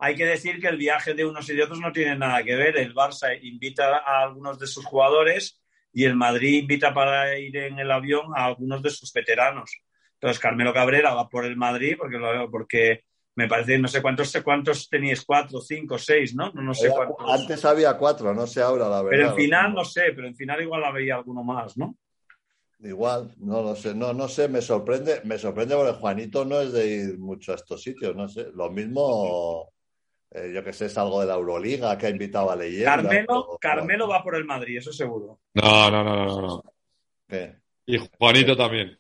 Speaker 2: Hay que decir que el viaje de unos y de otros no tiene nada que ver. El Barça invita a algunos de sus jugadores y el Madrid invita para ir en el avión a algunos de sus veteranos. Entonces, Carmelo Cabrera va por el Madrid porque, porque me parece, no sé cuántos, cuántos teníais, cuatro, cinco, seis, ¿no? No, no sé cuántos.
Speaker 1: Antes había cuatro, no sé ahora, la verdad.
Speaker 2: Pero en final, no sé, pero en final igual había alguno más, ¿no?
Speaker 1: Igual, no lo sé, no, no sé, me sorprende, me sorprende porque Juanito no es de ir mucho a estos sitios, no sé. Lo mismo, eh, yo que sé, es algo de la Euroliga que ha invitado a leyenda.
Speaker 2: Carmelo,
Speaker 1: o-
Speaker 2: Carmelo va por el Madrid, eso seguro.
Speaker 4: No, no, no, no, no. Y Juanito también.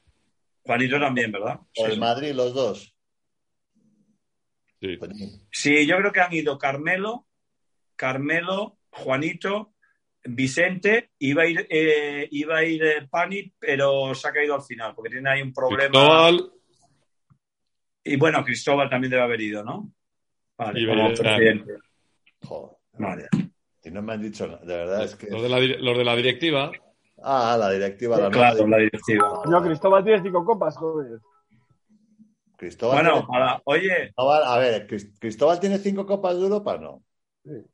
Speaker 2: Juanito también, ¿verdad?
Speaker 1: ¿Por
Speaker 2: Sí,
Speaker 1: el Madrid los dos?
Speaker 4: Sí.
Speaker 2: Sí, yo creo que han ido Carmelo, Carmelo, Juanito, Vicente, iba a ir, eh, iba a ir eh, Pani, pero se ha caído al final, porque tiene ahí un problema.
Speaker 4: Cristóbal,
Speaker 2: Y bueno, Cristóbal también debe haber ido, ¿no? Vale, como presidente.
Speaker 1: Joder, vale. Y no me han dicho nada, de verdad es que...
Speaker 4: Los de la, los de la directiva.
Speaker 1: Ah, la directiva. La
Speaker 2: claro, la directiva.
Speaker 3: No, Cristóbal tiene cinco copas, joder.
Speaker 1: Cristóbal.
Speaker 2: Bueno, para, oye.
Speaker 1: Cristóbal, a ver, ¿Cristóbal tiene cinco copas de Europa? No.
Speaker 3: Sí.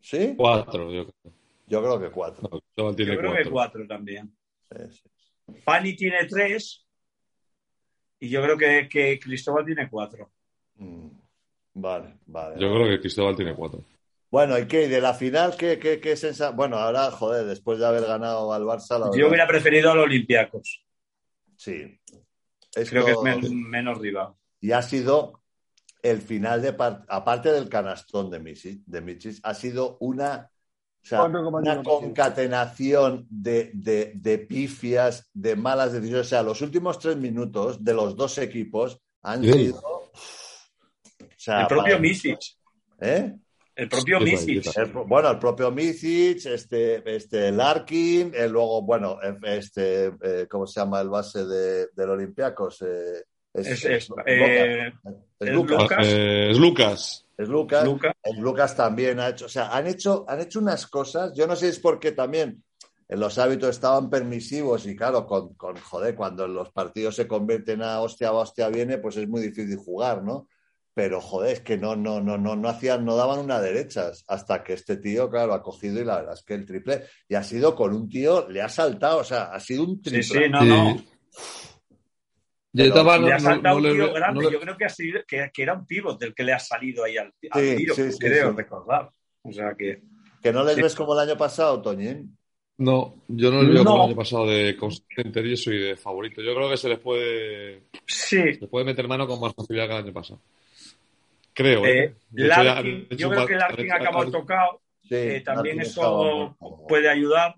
Speaker 1: ¿Sí?
Speaker 4: Cuatro, yo creo.
Speaker 1: Yo creo que cuatro.
Speaker 4: No, Cristóbal tiene
Speaker 2: Yo creo
Speaker 4: cuatro.
Speaker 2: que cuatro también.
Speaker 1: Sí, sí.
Speaker 2: Pani tiene tres. Y yo creo que, que Cristóbal tiene cuatro.
Speaker 1: Mm, Vale, vale.
Speaker 4: Yo creo que Cristóbal tiene cuatro.
Speaker 1: Bueno, ¿y qué? ¿Y de la final qué, qué, qué sensa- Bueno, ahora, joder, después de haber ganado al Barça, la
Speaker 2: Yo
Speaker 1: verdad-
Speaker 2: hubiera preferido al Olympiacos.
Speaker 1: Sí. Esto-
Speaker 2: Creo que es men- menos rival.
Speaker 1: Y ha sido el final de par- aparte del canastón de Michis, de Michis, ha sido una, o sea, una concatenación de, de- de pifias, de malas decisiones. O sea, los últimos tres minutos de los dos equipos han
Speaker 4: Sí.
Speaker 1: sido. Sea,
Speaker 2: El propio
Speaker 1: para-
Speaker 2: Misic.
Speaker 1: ¿Eh?
Speaker 2: El propio
Speaker 4: Sí,
Speaker 2: Misic.
Speaker 1: El- bueno, el propio Micic, este, este Larkin, eh, luego, bueno, eh, este, eh, ¿cómo se llama el base de, del Olympiacos? Eh,
Speaker 2: Es, es,
Speaker 1: Lucas.
Speaker 2: eh,
Speaker 1: Es
Speaker 2: es
Speaker 1: Lucas.
Speaker 2: Lucas.
Speaker 4: Es Lucas.
Speaker 1: Es Lucas.
Speaker 2: Lucas
Speaker 1: también ha hecho, o sea, han hecho, han hecho unas cosas, yo no sé si es porque también en los hábitos estaban permisivos y claro, con, con joder, cuando los partidos se convierten a hostia va, hostia viene, pues es muy difícil jugar, ¿no? Pero joder, es que no, no, no, no, no hacían, no daban una derechas hasta que este tío, claro, ha cogido y la verdad es que el triple, y ha sido con un tío, le ha saltado, o sea, ha sido un triple.
Speaker 2: Sí, sí, no,
Speaker 4: Sí.
Speaker 2: no.
Speaker 4: Yo estaba-
Speaker 2: le ha saltado
Speaker 4: no
Speaker 2: un tío
Speaker 4: no
Speaker 2: grande. Yo creo que, ha sido, que, que era un pivot del que le ha salido ahí al, al
Speaker 1: Sí,
Speaker 2: tiro,
Speaker 1: sí,
Speaker 2: creo
Speaker 1: sí.
Speaker 2: recordar. O sea que.
Speaker 1: Que no les
Speaker 2: Sí.
Speaker 1: ves como el año pasado, Toñín.
Speaker 4: No, yo no le veo
Speaker 2: No.
Speaker 4: como el año pasado de consistente y eso y de favorito. Yo creo que se les puede,
Speaker 2: Sí.
Speaker 4: se puede meter mano con más facilidad que el año pasado. Creo, ¿eh?
Speaker 2: Eh, Larkin,
Speaker 4: hecho
Speaker 2: yo creo que Larkin ha
Speaker 4: han-
Speaker 2: acabado
Speaker 4: han-
Speaker 2: tocado.
Speaker 1: Sí,
Speaker 2: Eh, también eso puede ayudar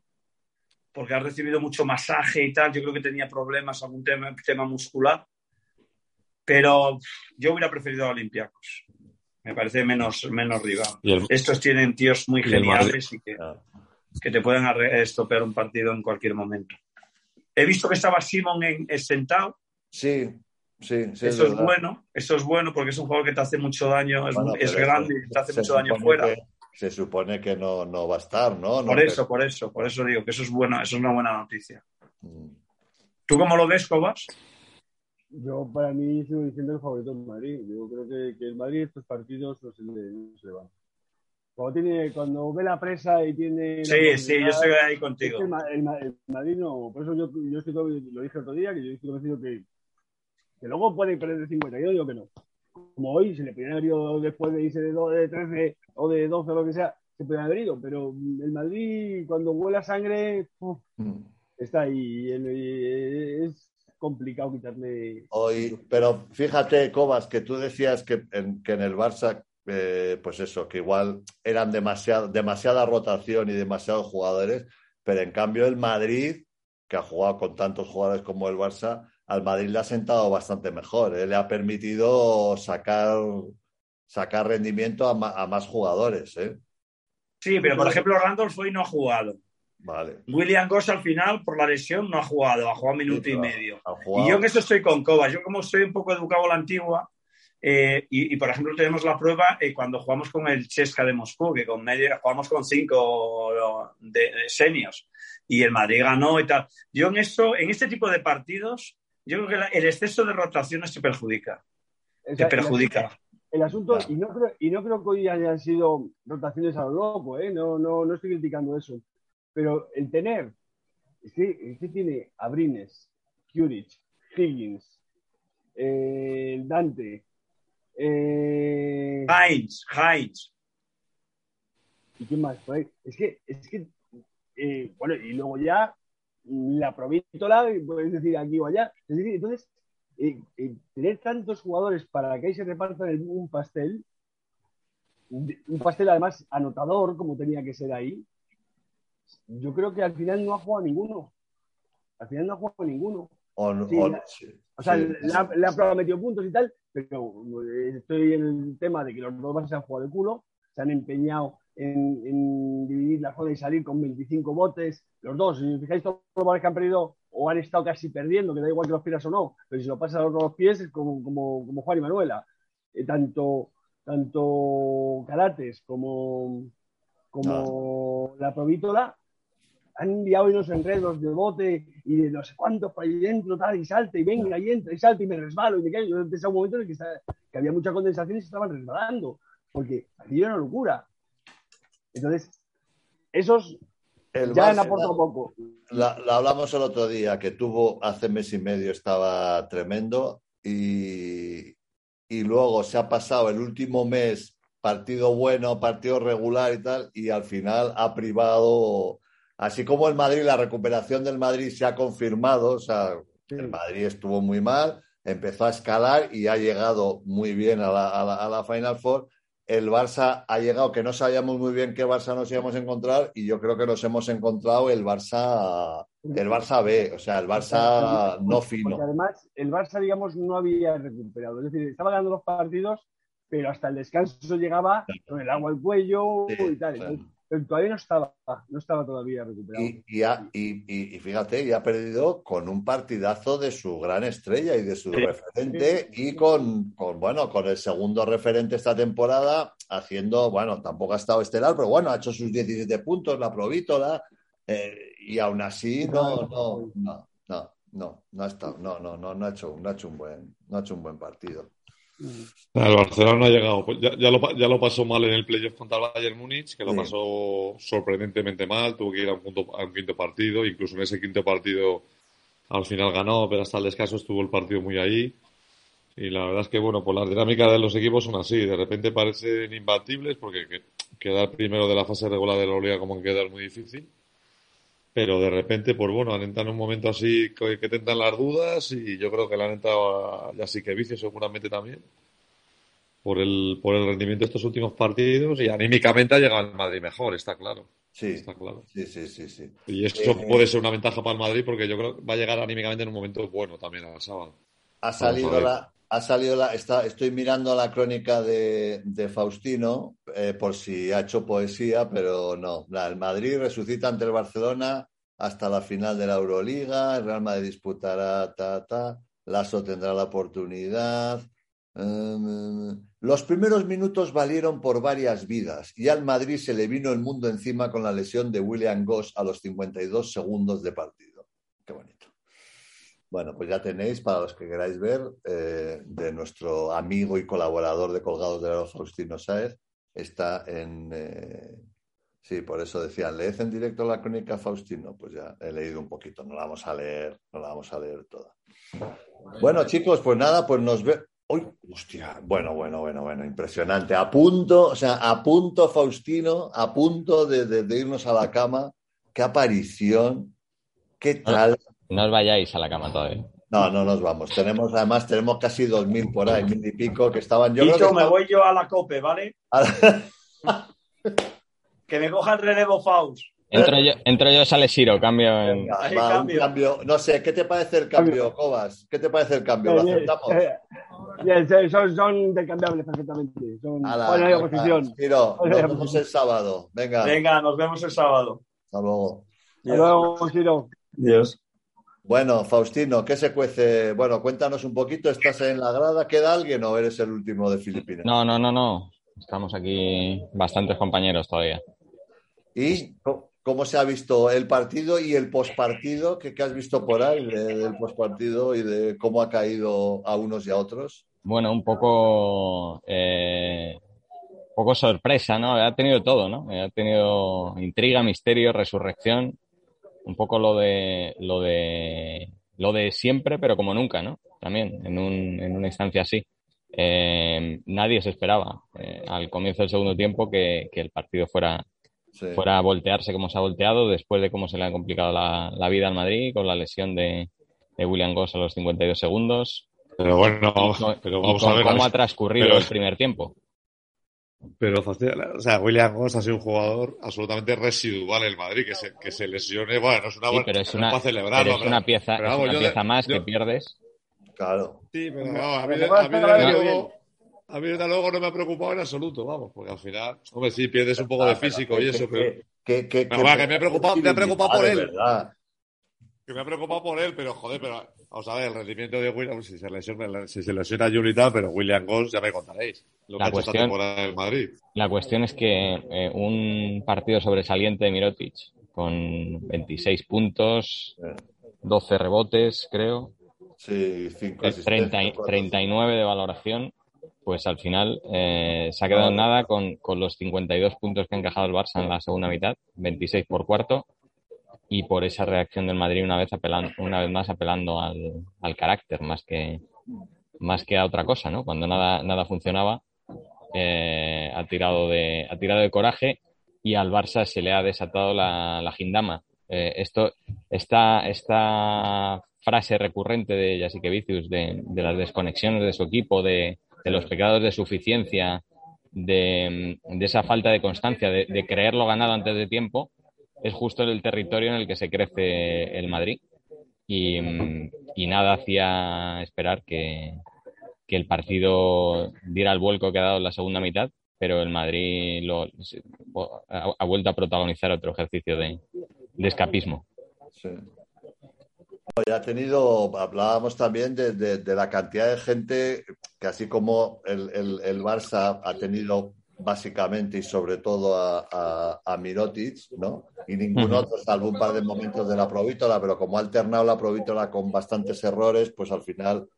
Speaker 2: porque ha recibido mucho masaje y tal. Yo creo que tenía problemas, algún tema, tema muscular. Pero yo hubiera preferido a Olympiacos. Me parece menos, menos rival.
Speaker 4: El-
Speaker 2: Estos tienen tíos muy
Speaker 4: Y
Speaker 2: geniales y que, que te pueden arre- estropear un partido en cualquier momento. He visto que estaba Simon en, en sentado.
Speaker 1: Sí, sí, sí.
Speaker 2: eso es
Speaker 1: verdad.
Speaker 2: bueno. Eso es bueno porque es un jugador que te hace mucho daño. Es,
Speaker 1: Bueno,
Speaker 2: es grande y te hace mucho daño fuera.
Speaker 1: que- se supone que no, no va a estar, ¿no? No,
Speaker 2: Por
Speaker 1: pero-
Speaker 2: eso, por eso, por eso digo que eso es bueno, eso es una buena noticia.
Speaker 1: Mm.
Speaker 2: ¿Tú cómo lo ves, Cobas?
Speaker 3: Yo, para mí, sigo diciendo el favorito del Madrid. Yo creo que, que el Madrid estos partidos no se le, no se le van. Cuando, tiene, cuando ve la presa y tiene...
Speaker 2: Sí, sí, yo estoy ahí
Speaker 3: es que
Speaker 2: contigo.
Speaker 3: el, el el Madrid no... Por eso yo, yo estoy, todo- lo dije otro día, que yo estoy convencido que, que luego puede perder de 50. Yo digo que no. Como hoy, si le podían haber ido después de irse de, do- de 13 o de 12 o lo que sea, se podían haber ido. Pero el Madrid, cuando huele a sangre, uf,
Speaker 1: Mm.
Speaker 3: está ahí. El- es complicado quitarle...
Speaker 1: Hoy, pero fíjate, Cobas, que tú decías que en, que en el Barça, eh, pues eso, que igual eran demasiado, demasiada rotación y demasiados jugadores, pero en cambio el Madrid, que ha jugado con tantos jugadores como el Barça, al Madrid le ha sentado bastante mejor, ¿eh? le ha permitido sacar, sacar rendimiento a, ma- a más jugadores. ¿eh?
Speaker 2: Sí, pero por ejemplo, Randolph hoy no ha jugado.
Speaker 1: Vale.
Speaker 2: William Goss al final, por la lesión, no ha jugado, ha jugado minuto
Speaker 1: Sí,
Speaker 2: y medio. Y yo en eso estoy con Cobas. Yo como soy un poco educado a la antigua, eh, y, y, por ejemplo tenemos la prueba eh, cuando jugamos con el Chesca de Moscú, que con medio jugamos con cinco de, de seniors y el Madrid ganó y tal. Yo en eso, en este tipo de partidos, yo creo que la- el exceso de rotaciones te perjudica.
Speaker 3: O
Speaker 2: Te
Speaker 3: sea,
Speaker 2: perjudica.
Speaker 3: El asunto,
Speaker 1: Claro.
Speaker 3: y, no creo, y no creo que hoy hayan sido rotaciones a lo loco, ¿eh? no, no, no estoy criticando eso. Pero el tener, es que, es que tiene Abrines, Curich, Higgins, eh, Dante, eh,
Speaker 2: Heinz, Heinz.
Speaker 3: ¿y quién más? ahí? Es que, es que eh, bueno, y luego ya la provítola, puedes decir aquí o allá. Es decir, entonces, eh, eh, tener tantos jugadores para que ahí se repartan el- un pastel, un pastel además anotador, como tenía que ser ahí, yo creo que al final no ha jugado ninguno. Al final no ha jugado ninguno.
Speaker 1: O-
Speaker 3: Sí,
Speaker 1: o-
Speaker 3: la-
Speaker 1: sí,
Speaker 3: O sea,
Speaker 1: sí.
Speaker 3: le, ha, le ha prometido puntos y tal, pero eh, estoy en el tema de que los dos se han jugado de culo, se han empeñado en, en dividir la zona y salir con 25 botes. Los dos, si os fijáis, todos los goles que han perdido o han estado casi perdiendo, que da igual que los pierdas o no, pero si lo pasas a los dos pies es como, como, como Juan y Manuela. Eh, tanto, tanto Carates como, como la Provítola, han enviado unos enredos de bote y de no sé cuántos para ahí dentro, tal, y salte, y venga, y entra, y salta, y me resbalo, y me caigo. Yo empecé un momento en el que, que, había mucha condensación y se estaban resbalando, porque aquí era una locura. Entonces, esos ya han aportado poco.
Speaker 1: La, hablamos el otro día, que tuvo hace mes y medio, estaba tremendo, y, y luego se ha pasado el último mes partido bueno, partido regular y tal, y al final ha privado Así como el Madrid, la recuperación del Madrid se ha confirmado, o sea, el Madrid estuvo muy mal, empezó a escalar y ha llegado muy bien a la, Final Four. El Barça ha llegado, que no sabíamos muy bien qué Barça nos íbamos a encontrar, y yo creo que nos hemos encontrado el Barça, el Barça B, o sea, el Barça no fino.
Speaker 3: Porque además, el Barça, digamos, no había recuperado. Es decir, estaba ganando los partidos, pero hasta el descanso llegaba con el agua al cuello y tal pero todavía no estaba, no estaba todavía recuperado.
Speaker 1: Y, fíjate, y ha perdido con un partidazo de su gran estrella y de su referente y con, bueno, con el segundo referente esta temporada haciendo, bueno, tampoco ha estado estelar, pero bueno, ha hecho sus 17 puntos, la provítola, eh, y aún así no, no, no, no, no, no ha estado, no, no, no, no ha hecho, no ha hecho un buen, no ha hecho un buen partido.
Speaker 4: El Barcelona ha llegado. Pues ya, ya, lo, pasó mal en el playoff contra el Bayern Múnich, que lo pasó sorprendentemente mal. Tuvo que ir a un, punto, a un quinto partido. Incluso en ese quinto partido al final ganó, pero hasta el descanso estuvo el partido muy ahí. Y la verdad es que, bueno, pues las dinámicas de los equipos son así. De repente parecen imbatibles porque quedar primero de la fase regular de la Liga como que queda es muy difícil pero de repente, pues bueno, han entrado en un momento así que, que tentan las dudas y yo creo que le han entrado ya sí que vicio seguramente también por el, por el rendimiento de estos últimos partidos y anímicamente ha llegado el Madrid mejor, está claro.
Speaker 1: Sí, está claro. Sí, sí, sí, sí.
Speaker 4: Y eso eh, puede ser una ventaja para el Madrid porque yo creo que va a llegar anímicamente en un momento bueno también al sábado.
Speaker 1: Ha salido la, ha salido la, está, estoy mirando la crónica de, Faustino eh, por si ha hecho poesía, pero no. el Madrid resucita ante el Barcelona hasta la final de la Euroliga, el Real Madrid disputará ta ta, Lasso tendrá la oportunidad. Em, los primeros minutos valieron por varias vidas y al Madrid se le vino el mundo encima con la lesión de William Goss a los 52 segundos de partido. Bueno, pues ya tenéis, para los que queráis ver, eh, de nuestro amigo y colaborador de Colgados de Oro, Faustino Saez, está en... Eh, sí, por eso decían, ¿leed en directo la crónica Faustino? Pues ya he leído un poquito, no la vamos a leer, no la vamos a leer toda. Bueno, chicos, pues nada, pues nos ve... Uy, hostia, bueno, bueno, bueno, bueno, impresionante. A punto, o sea, a punto, Faustino, a punto de, de irnos a la cama. Qué aparición, qué tal.
Speaker 6: No os vayáis a la cama todavía.
Speaker 1: No, no nos vamos. Tenemos, además, tenemos casi dos mil por ahí, mil y pico, que estaban
Speaker 7: yo. Dicho, me voy yo a la COPE, ¿vale? que me coja el relevo Faust.
Speaker 6: Entro yo, entro yo, sale Siro, cambio en.
Speaker 1: cambio. No sé, ¿qué te parece el cambio, Cobas? ¿Qué te parece el cambio? ¿Lo aceptamos?
Speaker 3: son, son intercambiables perfectamente. Son
Speaker 1: buena oposición. Siro, nos vemos el sábado. Venga.
Speaker 7: Venga, nos vemos el sábado.
Speaker 1: Hasta luego.
Speaker 3: Hasta luego, Siro.
Speaker 7: Dios.
Speaker 1: Bueno, Faustino, ¿qué se cuece? Bueno, cuéntanos un poquito, ¿estás en la grada? ¿Queda alguien o eres el último de Filipinas?
Speaker 6: No, no, no, no. Estamos aquí bastantes compañeros todavía.
Speaker 1: ¿Y cómo se ha visto el partido y el pospartido? ¿Qué, ¿Qué has visto por ahí del pospartido y de cómo ha caído a unos y a otros?
Speaker 6: Bueno, un poco, eh, poco sorpresa, ¿no? Ha tenido todo, ¿no? Ha tenido intriga, misterio, resurrección un poco lo de lo de lo de siempre, pero como nunca, ¿no? También en, un, en una instancia así. Eh, nadie se esperaba eh, al comienzo del segundo tiempo que, el partido fuera, fuera a voltearse como se ha volteado después de cómo se le ha complicado la, vida al Madrid con la lesión de, William Goss a los 52 segundos.
Speaker 4: Pero bueno, pero vamos a ver.
Speaker 6: ¿Cómo ha transcurrido el primer tiempo?
Speaker 4: Pero, o sea, William Goss ha sido un jugador absolutamente residual en el Madrid, que se, que se lesione, bueno, no es una
Speaker 6: sí, pero es una, pero es una pieza, es una pieza más que pierdes.
Speaker 1: Claro.
Speaker 4: Sí, pero a mí, a mí, luego, a mí desde luego no me ha preocupado en absoluto, vamos, porque al final, hombre, sí, pierdes un poco de físico y eso, pero...
Speaker 1: Que, que,
Speaker 4: que, me ha preocupado, me ha preocupado por él. Que me ha preocupado por él, pero joder, pero vamos a ver, el rendimiento de William, si se lesiona, si se lesiona Julita, pero William Goss ya me contaréis. Lo
Speaker 6: La
Speaker 4: que ha hecho esta
Speaker 6: cuestión-
Speaker 4: temporada en el Madrid.
Speaker 6: La cuestión es que eh, un partido sobresaliente de Mirotic con 26 puntos, 12 rebotes, creo,
Speaker 1: Sí, cinco
Speaker 6: el 30 y-
Speaker 1: asistencias, cuatro
Speaker 6: 39 de valoración, pues al final eh, se ha quedado en nada con, con los 52 puntos que ha encajado el Barça en la segunda mitad, 26 por cuarto, y por esa reacción del Madrid una vez apelando, una vez más apelando al, al carácter más que más que a otra cosa, ¿no? Cuando nada, nada funcionaba, eh, ha tirado de, ha tirado de coraje y al Barça se le ha desatado la, la gindama. Eh, esto, esta, esta frase recurrente de Jasikevicius de, de las desconexiones de su equipo, de, de los pecados de suficiencia, de, de esa falta de constancia, de, de creerlo ganado antes de tiempo, es justo el territorio en el que se crece el Madrid. Y, mm, y nada hacía esperar que, que el partido diera el vuelco que ha dado en la segunda mitad, pero el Madrid lo, ha, ha vuelto a protagonizar otro ejercicio de, escapismo.
Speaker 1: Ha tenido, hablábamos también de, de- la cantidad de gente que así como el- el Barça ha tenido básicamente y sobre todo a, a, a Mirotic, ¿no? Y ningún otro, salvo un par de momentos de la Provítola, pero como ha alternado la Provítola con bastantes errores, pues al final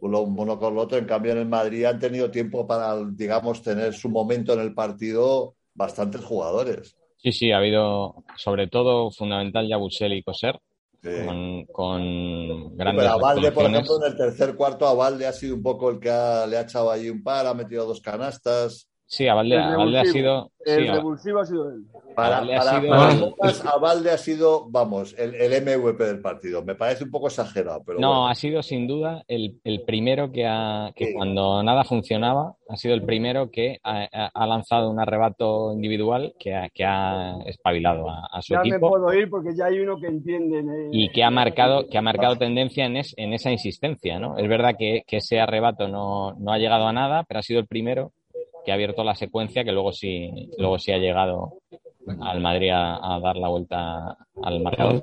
Speaker 1: uno, uno con el otro. En cambio, en el Madrid han tenido tiempo para, digamos, tener su momento en el partido bastantes jugadores.
Speaker 6: Sí, sí, ha habido sobre todo fundamental Yabusel y Coser
Speaker 1: Sí.
Speaker 6: con, con grandes
Speaker 1: pero a Valde, por ejemplo, en el tercer cuarto, a Valde ha sido un poco el que ha- le ha echado allí un par, ha metido dos canastas.
Speaker 6: Sí, a Valde,
Speaker 3: El
Speaker 6: a Valde ha sido sí,
Speaker 3: El
Speaker 6: a-
Speaker 3: revulsivo ha sido él.
Speaker 1: Para,
Speaker 6: Valde ha sido-
Speaker 1: para nosotras, a Valde ha sido, vamos, el, el MVP del partido. Me parece un poco exagerado, pero
Speaker 6: No,
Speaker 1: bueno.
Speaker 6: ha sido sin duda el, el primero que, ha, que
Speaker 1: Sí.
Speaker 6: cuando nada funcionaba, ha sido el primero que ha, ha- lanzado un arrebato individual que ha, que ha espabilado a, a su
Speaker 3: Ya me
Speaker 6: equipo
Speaker 3: puedo ir porque ya hay uno que entiende. ¿eh?
Speaker 6: y que ha marcado, que ha marcado tendencia en, es- en esa insistencia, ¿no? Es verdad que, que ese arrebato no, no ha llegado a nada, pero ha sido el primero que ha abierto la secuencia que luego sí, luego sí ha llegado al Madrid a, a dar la vuelta al marcador.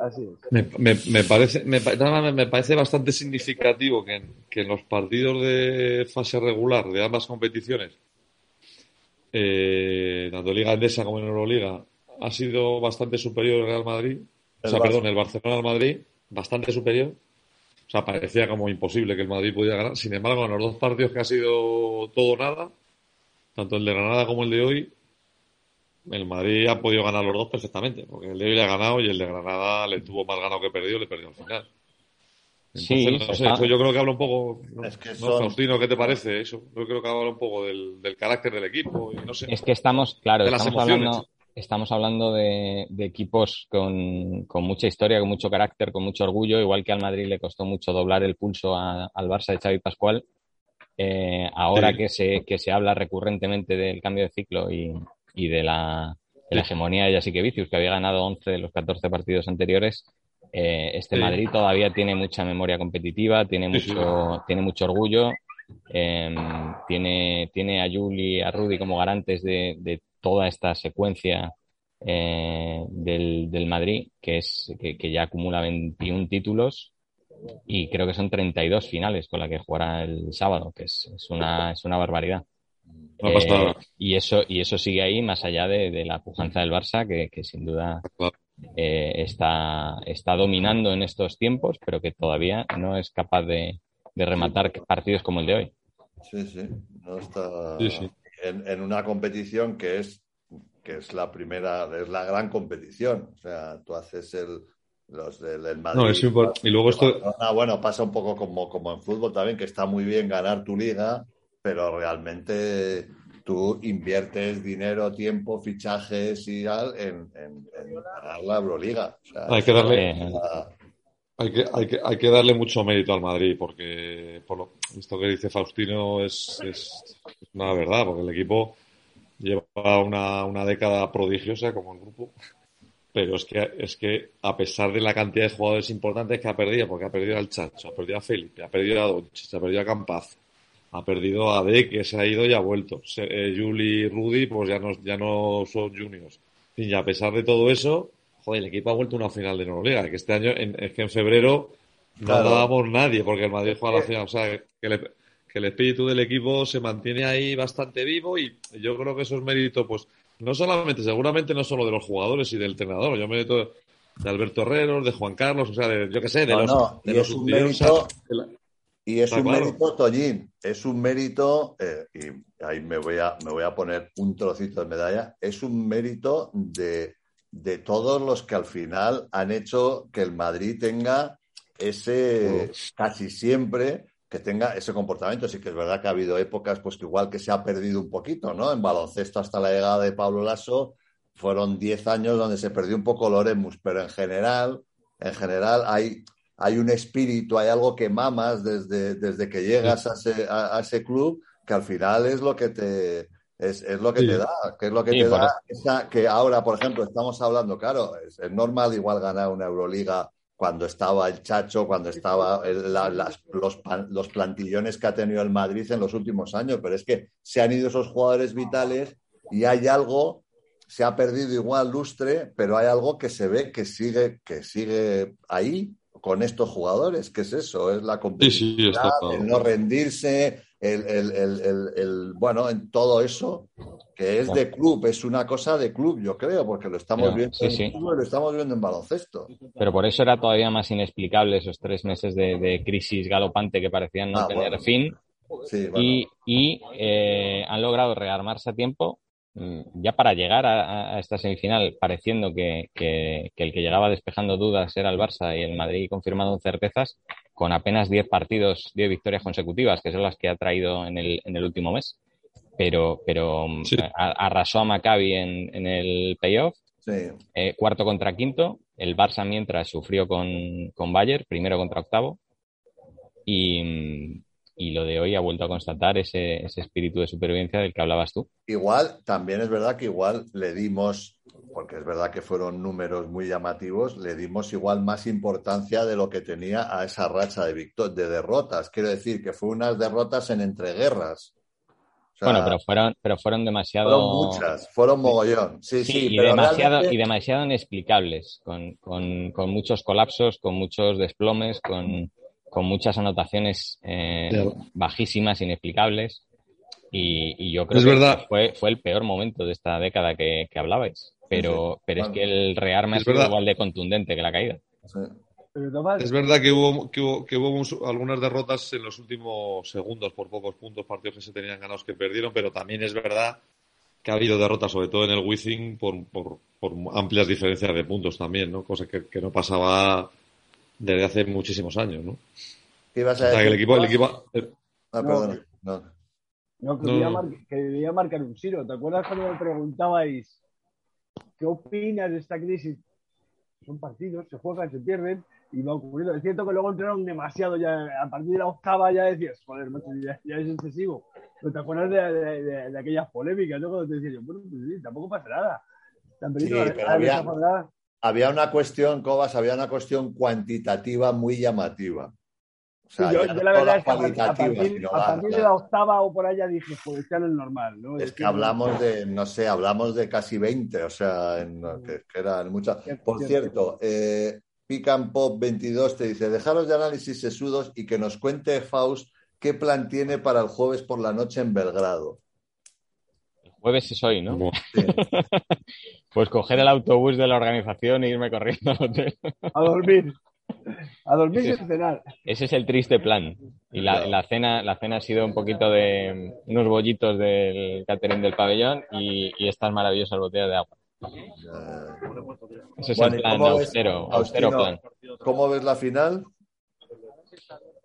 Speaker 3: Así es.
Speaker 4: Me, me- me parece, me, parece bastante significativo que en, que en los partidos de fase regular de ambas competiciones, eh, tanto Liga Endesa como en Euroliga, ha sido bastante superior el Real Madrid. O sea,
Speaker 1: Barça.
Speaker 4: perdón, el Barcelona al Madrid, bastante superior. O sea, parecía como imposible que el Madrid pudiera ganar. Sin embargo, en los dos partidos que ha sido todo o nada, tanto el de Granada como el de hoy, el Madrid ha podido ganar los dos perfectamente, porque el de hoy le ha ganado y el de Granada le tuvo más ganado que perdido, le perdió al final.
Speaker 6: Sí,
Speaker 4: no sé, eso yo creo que habla un poco, no,
Speaker 1: Es que
Speaker 4: no,
Speaker 1: son-
Speaker 4: Faustino, ¿qué te parece eso? Yo creo que habla un poco del, del carácter del equipo y no sé.
Speaker 6: Es que estamos, claro, estamos
Speaker 4: emociones.
Speaker 6: hablando, estamos hablando de, de equipos con, con mucha historia, con mucho carácter, con mucho orgullo, igual que al Madrid le costó mucho doblar el pulso a- al Barça de Xavi Pascual. Eh, ahora
Speaker 4: Sí.
Speaker 6: que se, que se habla recurrentemente del cambio de ciclo y, y de la, de la hegemonía de Jasikevicius, que había ganado 11 de los 14 partidos anteriores, eh, este
Speaker 4: Sí.
Speaker 6: Madrid todavía tiene mucha memoria competitiva, tiene
Speaker 4: sí.
Speaker 6: mucho, tiene mucho orgullo, eh, tiene, tiene a Juli y a Rudy como garantes de, de toda esta secuencia eh, del, del Madrid, que, es, que, que ya acumula 21 títulos y creo que son 32 finales con la que jugará el sábado, que es, es una, es una barbaridad.
Speaker 4: Pasada.
Speaker 6: Eh, y eso y eso sigue ahí más allá de, de la pujanza del Barça que, que sin duda eh, está está dominando en estos tiempos pero que todavía no es capaz de, de rematar partidos como el de hoy
Speaker 1: Sí, sí. No está
Speaker 4: Sí, sí.
Speaker 1: En, en una competición que es, que es la primera, es la gran competición. O sea, tú haces el, los del del Madrid.
Speaker 4: No, es y luego esto-
Speaker 1: bueno, pasa un poco como, como en fútbol también, que está muy bien ganar tu liga, pero realmente tú inviertes dinero, tiempo, fichajes y tal en, en, en ganar la Euroliga. O sea,
Speaker 4: Hay que darle- Hay que, hay, que, hay que darle mucho mérito al Madrid, porque por lo, esto que dice Faustino es, es una verdad, porque el equipo lleva una, una década prodigiosa como el grupo, pero es que, es que a pesar de la cantidad de jugadores importantes que ha perdido, porque ha perdido al Chacho, ha perdido a Felipe, ha perdido a Doncic, ha perdido a Campaz, ha perdido a De, que se ha ido y ha vuelto, eh, Juli y Rudy, pues ya no, ya no son juniors. Y a pesar de todo eso, joder, el equipo ha vuelto a una final de Euroliga, que este año, en, es que en febrero no dábamos nadie, porque el Madrid juega la final. O sea, que, el espíritu del equipo se mantiene ahí bastante vivo y yo creo que eso es mérito, pues, no solamente, seguramente no solo de los jugadores y del entrenador, yo mérito de Alberto Herrero, de Juan Carlos, o sea, de, yo qué sé, de los,
Speaker 1: no, y es un mérito, y es un mérito, Toñín, es un mérito, eh, y ahí me voy, a, me voy a poner un trocito de medalla, es un mérito de, de todos los que al final han hecho que el Madrid tenga ese, casi siempre, que tenga ese comportamiento. Sí que es verdad que ha habido épocas, pues que igual que se ha perdido un poquito, ¿no? En baloncesto hasta la llegada de Pablo Lasso, fueron 10 años donde se perdió un poco Loremus, pero en general, en general hay, hay un espíritu, hay algo que mamas desde, desde que llegas a ese, a, ese, club que al final es lo que te es, es lo que te da, que es lo que te da esa, que ahora, por ejemplo, estamos hablando, claro, es, normal igual ganar una Euroliga cuando estaba el Chacho, cuando estaba las, los, los plantillones que ha tenido el Madrid en los últimos años, pero es que se han ido esos jugadores vitales y hay algo se ha perdido igual lustre, pero hay algo que se ve que sigue, que sigue ahí con estos jugadores. ¿Qué es eso? Es la competitividad, el no rendirse, el, bueno, en todo eso que es de club, es una cosa de club, yo creo, porque lo estamos viendo en lo estamos viendo en baloncesto.
Speaker 6: Pero por eso era todavía más inexplicable esos tres meses de, crisis galopante que parecían no ah, tener fin. Y, y eh, han logrado rearmarse a tiempo Mm, ya para llegar a, esta semifinal, pareciendo que, el que llegaba despejando dudas era el Barça y el Madrid confirmando certezas, con apenas 10 partidos, 10 victorias consecutivas, que son las que ha traído en el, en el último mes. Pero, pero mm, arrasó a Maccabi en, el playoff, eh, cuarto contra quinto. El Barça mientras sufrió con, con Bayern, primero contra octavo. Y, mm, y lo de hoy ha vuelto a constatar ese, ese, espíritu de supervivencia del que hablabas tú.
Speaker 1: Igual, también es verdad que igual le dimos, porque es verdad que fueron números muy llamativos, le dimos igual más importancia de lo que tenía a esa racha de, de derrotas. Quiero decir que fue unas derrotas en entreguerras.
Speaker 6: bueno, pero fueron, pero fueron demasiado.
Speaker 1: Fueron muchas, fueron mogollón. Sí, sí,
Speaker 6: y, demasiado, y demasiado inexplicables, con, con, con muchos colapsos, con muchos desplomes, con con muchas anotaciones eh, bajísimas, inexplicables. Y, yo creo que fue, fue el peor momento de esta década que, hablabais. Pero, pero es que el rearme es, igual de contundente que la caída.
Speaker 4: Es verdad que hubo, que hubo, algunas derrotas en los últimos segundos por pocos puntos, partidos que se tenían ganados que perdieron, pero también es verdad que ha habido derrotas, sobre todo en el Wizzing, por, por, amplias diferencias de puntos también, ¿no? Cosa que, que no pasaba desde hace muchísimos años, ¿no?
Speaker 1: ¿Qué ibas a decir?
Speaker 4: que el equipo, el equipo...
Speaker 3: Ah, perdón. No, no. que, debía marcar un giro. ¿Te acuerdas cuando me preguntabais qué opinas de esta crisis? Son partidos, se juegan, se pierden y va ocurriendo. Es cierto que luego entraron demasiado ya, a partir de la octava ya decías, joder, ya, es excesivo. Pero te acuerdas de, aquellas polémicas, ¿no? Cuando te decía yo, bueno, pues sí, tampoco pasa nada.
Speaker 1: Sí, pero había, había una cuestión, Cobas, había una cuestión cuantitativa muy llamativa.
Speaker 3: O sea, yo, la verdad es que a, partir, de la octava o por allá dije, pues ya no es normal. ¿no?
Speaker 1: Es, que, hablamos de, no sé, hablamos de casi 20, o sea, en, que, eran muchas. Por cierto, eh, Pican Pop 22 te dice, dejaros de análisis sesudos y que nos cuente Faust qué plan tiene para el jueves por la noche en Belgrado.
Speaker 6: Jueves es hoy, ¿no? Pues coger el autobús de la organización e irme corriendo al hotel.
Speaker 3: A dormir. A dormir y a cenar.
Speaker 6: Ese es el triste plan. Y la, cena, la cena ha sido un poquito de unos bollitos del catering del pabellón y, estas maravillosas botellas de agua. Ese es el plan austero, austero plan.
Speaker 1: ¿Cómo ves la final?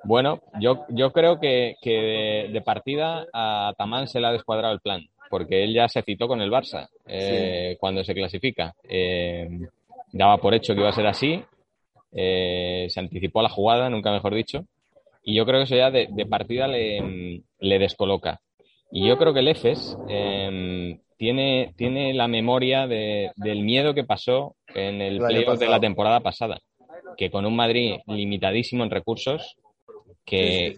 Speaker 6: Bueno, yo, yo creo que, de, partida a Tamán se le ha descuadrado el plan porque él ya se citó con el Barça eh, cuando se clasifica. Eh, daba por hecho que iba a ser así, eh, se anticipó a la jugada, nunca mejor dicho, y yo creo que eso ya de, partida le, descoloca. Y yo creo que el EFES em, tiene, tiene la memoria del miedo que pasó en el playoff de la temporada pasada, que con un Madrid limitadísimo en recursos, que,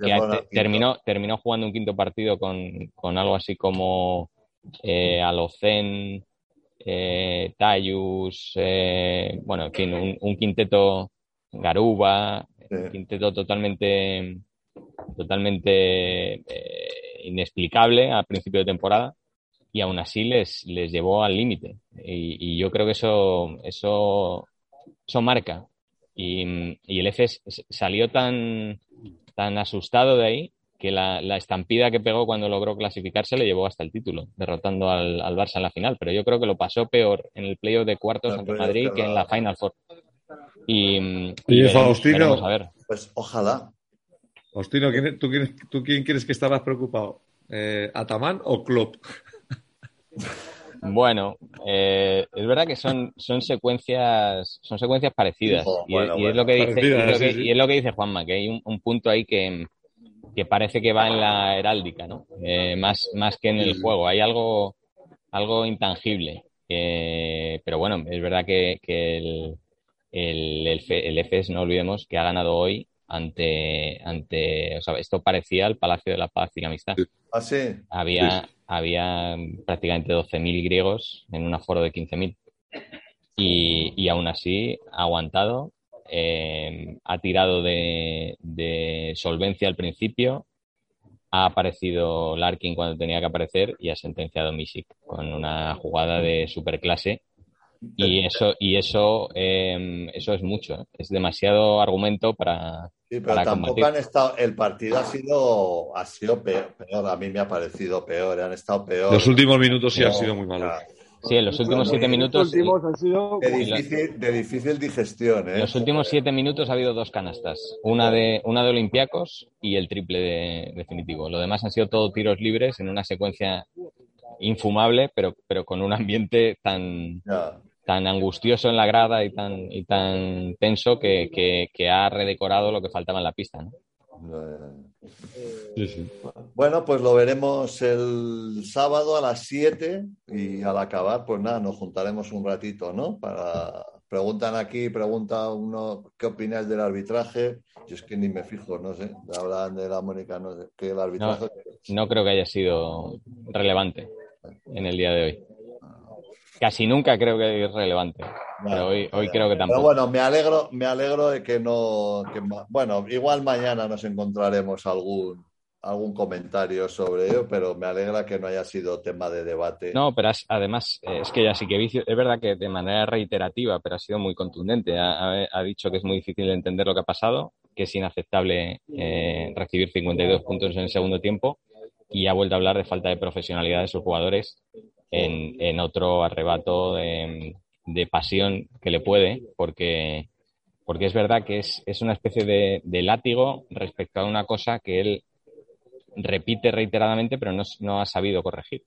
Speaker 6: terminó, terminó jugando un quinto partido con, con algo así como eh, Alocen, eh, Tayus, eh, bueno, en fin, un, quinteto Garuba, un quinteto totalmente, totalmente eh, inexplicable al principio de temporada y aún así les, les llevó al límite. Y, yo creo que eso, eso, eso marca. Y, y el EFES salió tan, tan asustado de ahí que la, estampida que pegó cuando logró clasificarse le llevó hasta el título, derrotando al, Barça en la final. Pero yo creo que lo pasó peor en el playoff de cuartos ante Madrid que en la Final Four. Y,
Speaker 4: y, Faustino,
Speaker 6: a ver.
Speaker 1: Pues ojalá.
Speaker 4: Faustino, ¿tú, ¿tú quién quieres que esté más preocupado? Eh, ¿Atamán o Klopp?
Speaker 6: Bueno, eh, es verdad que son, son secuencias son secuencias parecidas y, es lo que dice y es lo que dice Juanma que hay un punto ahí que, que parece que va en la heráldica, ¿no? Eh, más, más que en el juego. Hay algo, algo intangible. pero bueno, es verdad que, el, el, el, EFES, no olvidemos, que ha ganado hoy ante, ante o sea, esto parecía el Palacio de la Paz y la Amistad.
Speaker 1: ¿Ah, sí?
Speaker 6: Había, había prácticamente 12.000 griegos en un aforo de 15.000. Y, y aún así ha aguantado eh, ha tirado de, solvencia al principio, ha aparecido Larkin cuando tenía que aparecer y ha sentenciado Misic con una jugada de superclase. Y eso, y eso, em, eso es mucho, ¿eh? es demasiado argumento para.
Speaker 1: Sí, pero tampoco han estado. El partido ha sido, ha sido peor, A mí me ha parecido peor, han estado peor.
Speaker 4: Los últimos minutos sí han sido muy malos.
Speaker 6: Sí, en los últimos siete minutos.
Speaker 1: de, difícil, digestión. ¿eh?
Speaker 6: En los últimos siete minutos ha habido dos canastas. Una de, una de Olympiacos y el triple de, definitivo. Lo demás han sido todos tiros libres en una secuencia infumable, pero, pero con un ambiente tan, tan angustioso en la grada y tan, y tan tenso que, que, que ha redecorado lo que faltaba en la pista. ¿no?
Speaker 1: Bueno, pues lo veremos el sábado a las 7 y al acabar, pues nada, nos juntaremos un ratito, ¿no? Para preguntan aquí, pregunta uno qué opinas del arbitraje. Yo es que ni me fijo, no sé. Hablan de la Mónica, no sé, que el arbitraje.
Speaker 6: no creo que haya sido relevante en el día de hoy casi nunca creo que es relevante. pero hoy, hoy creo que tampoco.
Speaker 1: Pero bueno, me alegro, me alegro de que no. bueno, igual mañana nos encontraremos algún algún comentario sobre ello, pero me alegra que no haya sido tema de debate.
Speaker 6: No, pero además eh, es que ya sí que vicio, es verdad que de manera reiterativa, pero ha sido muy contundente. Ha, dicho que es muy difícil entender lo que ha pasado, que es inaceptable eh, recibir 52 puntos en el segundo tiempo y ha vuelto a hablar de falta de profesionalidad de sus jugadores en, otro arrebato de, pasión que le puede, porque, porque es verdad que es, es una especie de, látigo respecto a una cosa que él repite reiteradamente, pero no, no ha sabido corregir.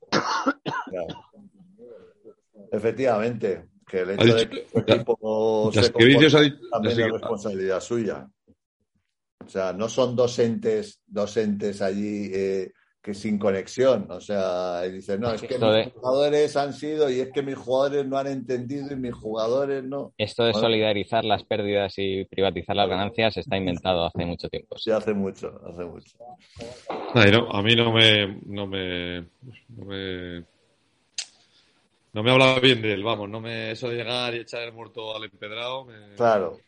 Speaker 1: Efectivamente, que el hecho de que el equipo se también es responsabilidad suya. O sea, no son dos entes, dos entes allí eh, que sin conexión. O sea, él dice, no, es que mis jugadores han sido y es que mis jugadores no han entendido y mis jugadores no.
Speaker 6: Esto de solidarizar las pérdidas y privatizar las ganancias está inventado hace mucho tiempo.
Speaker 1: Sí, hace mucho, hace mucho.
Speaker 4: a mí no me, no me, no me, no me hablaba bien de él, vamos, no me, eso de llegar y echar el muerto al empedrado.
Speaker 1: Claro.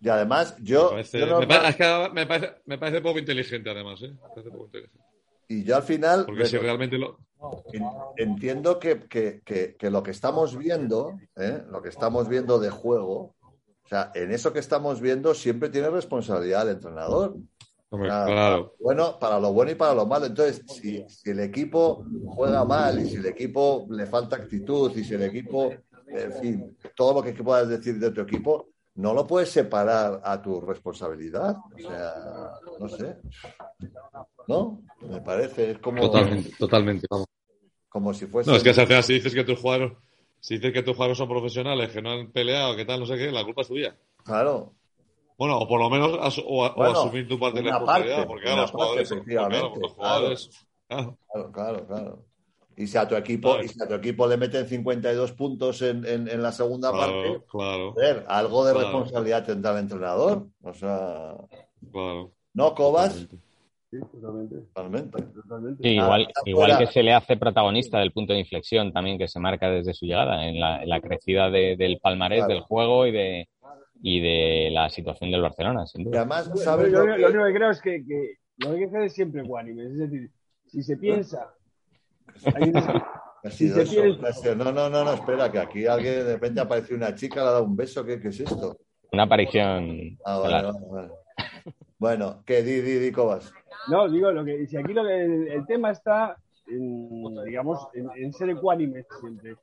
Speaker 1: Y además, yo.
Speaker 4: Me parece, me, parece, me parece poco inteligente, además, ¿eh? Me parece poco inteligente.
Speaker 1: Y yo al final.
Speaker 4: Porque si realmente lo.
Speaker 1: Entiendo que, lo que estamos viendo, ¿eh? lo que estamos viendo de juego, o sea, en eso que estamos viendo siempre tiene responsabilidad el entrenador. Bueno, para lo bueno y para lo malo. Entonces, si, el equipo juega mal y si el equipo le falta actitud y si el equipo, en fin, todo lo que puedas decir de tu equipo, no lo puedes separar a tu responsabilidad. O sea, no sé. ¿No? Me parece, es como.
Speaker 4: Totalmente, totalmente, vamos.
Speaker 1: Como si fuese.
Speaker 4: No, es que si dices que tus jugadores, si dices que tus jugadores son profesionales, que no han peleado, que tal, no sé qué, la culpa es tuya.
Speaker 1: Claro.
Speaker 4: Bueno, o por lo menos o, asumir tu parte de la responsabilidad, porque claro, los jugadores, efectivamente, los jugadores.
Speaker 1: Claro, claro, claro. Y si a tu equipo, y si a tu equipo le meten 52 puntos en, en, en la segunda parte,
Speaker 4: claro.
Speaker 1: Ver, algo de responsabilidad tendrá el entrenador. O sea.
Speaker 4: Claro.
Speaker 1: ¿No, Cobas?
Speaker 3: Sí,
Speaker 1: Totalmente.
Speaker 6: Sí, igual, igual que se le hace protagonista del punto de inflexión también que se marca desde su llegada, en la, crecida del palmarés del juego y de, y de la situación del Barcelona, sin duda.
Speaker 3: además, ¿sabes lo, único que creo es que, lo que hay que hacer es siempre ecuánime. Es decir, si se piensa.
Speaker 1: si se piensa... No, no, no, no, espera, que aquí alguien de repente apareció una chica, le ha dado un beso. ¿Qué, qué es esto?
Speaker 6: Una aparición.
Speaker 1: Ah, vale, vale, Bueno, ¿qué di, di, di, Cobas?
Speaker 3: No, digo, lo que, si aquí lo que, el, tema está, en, digamos, en, ser ecuánime siempre.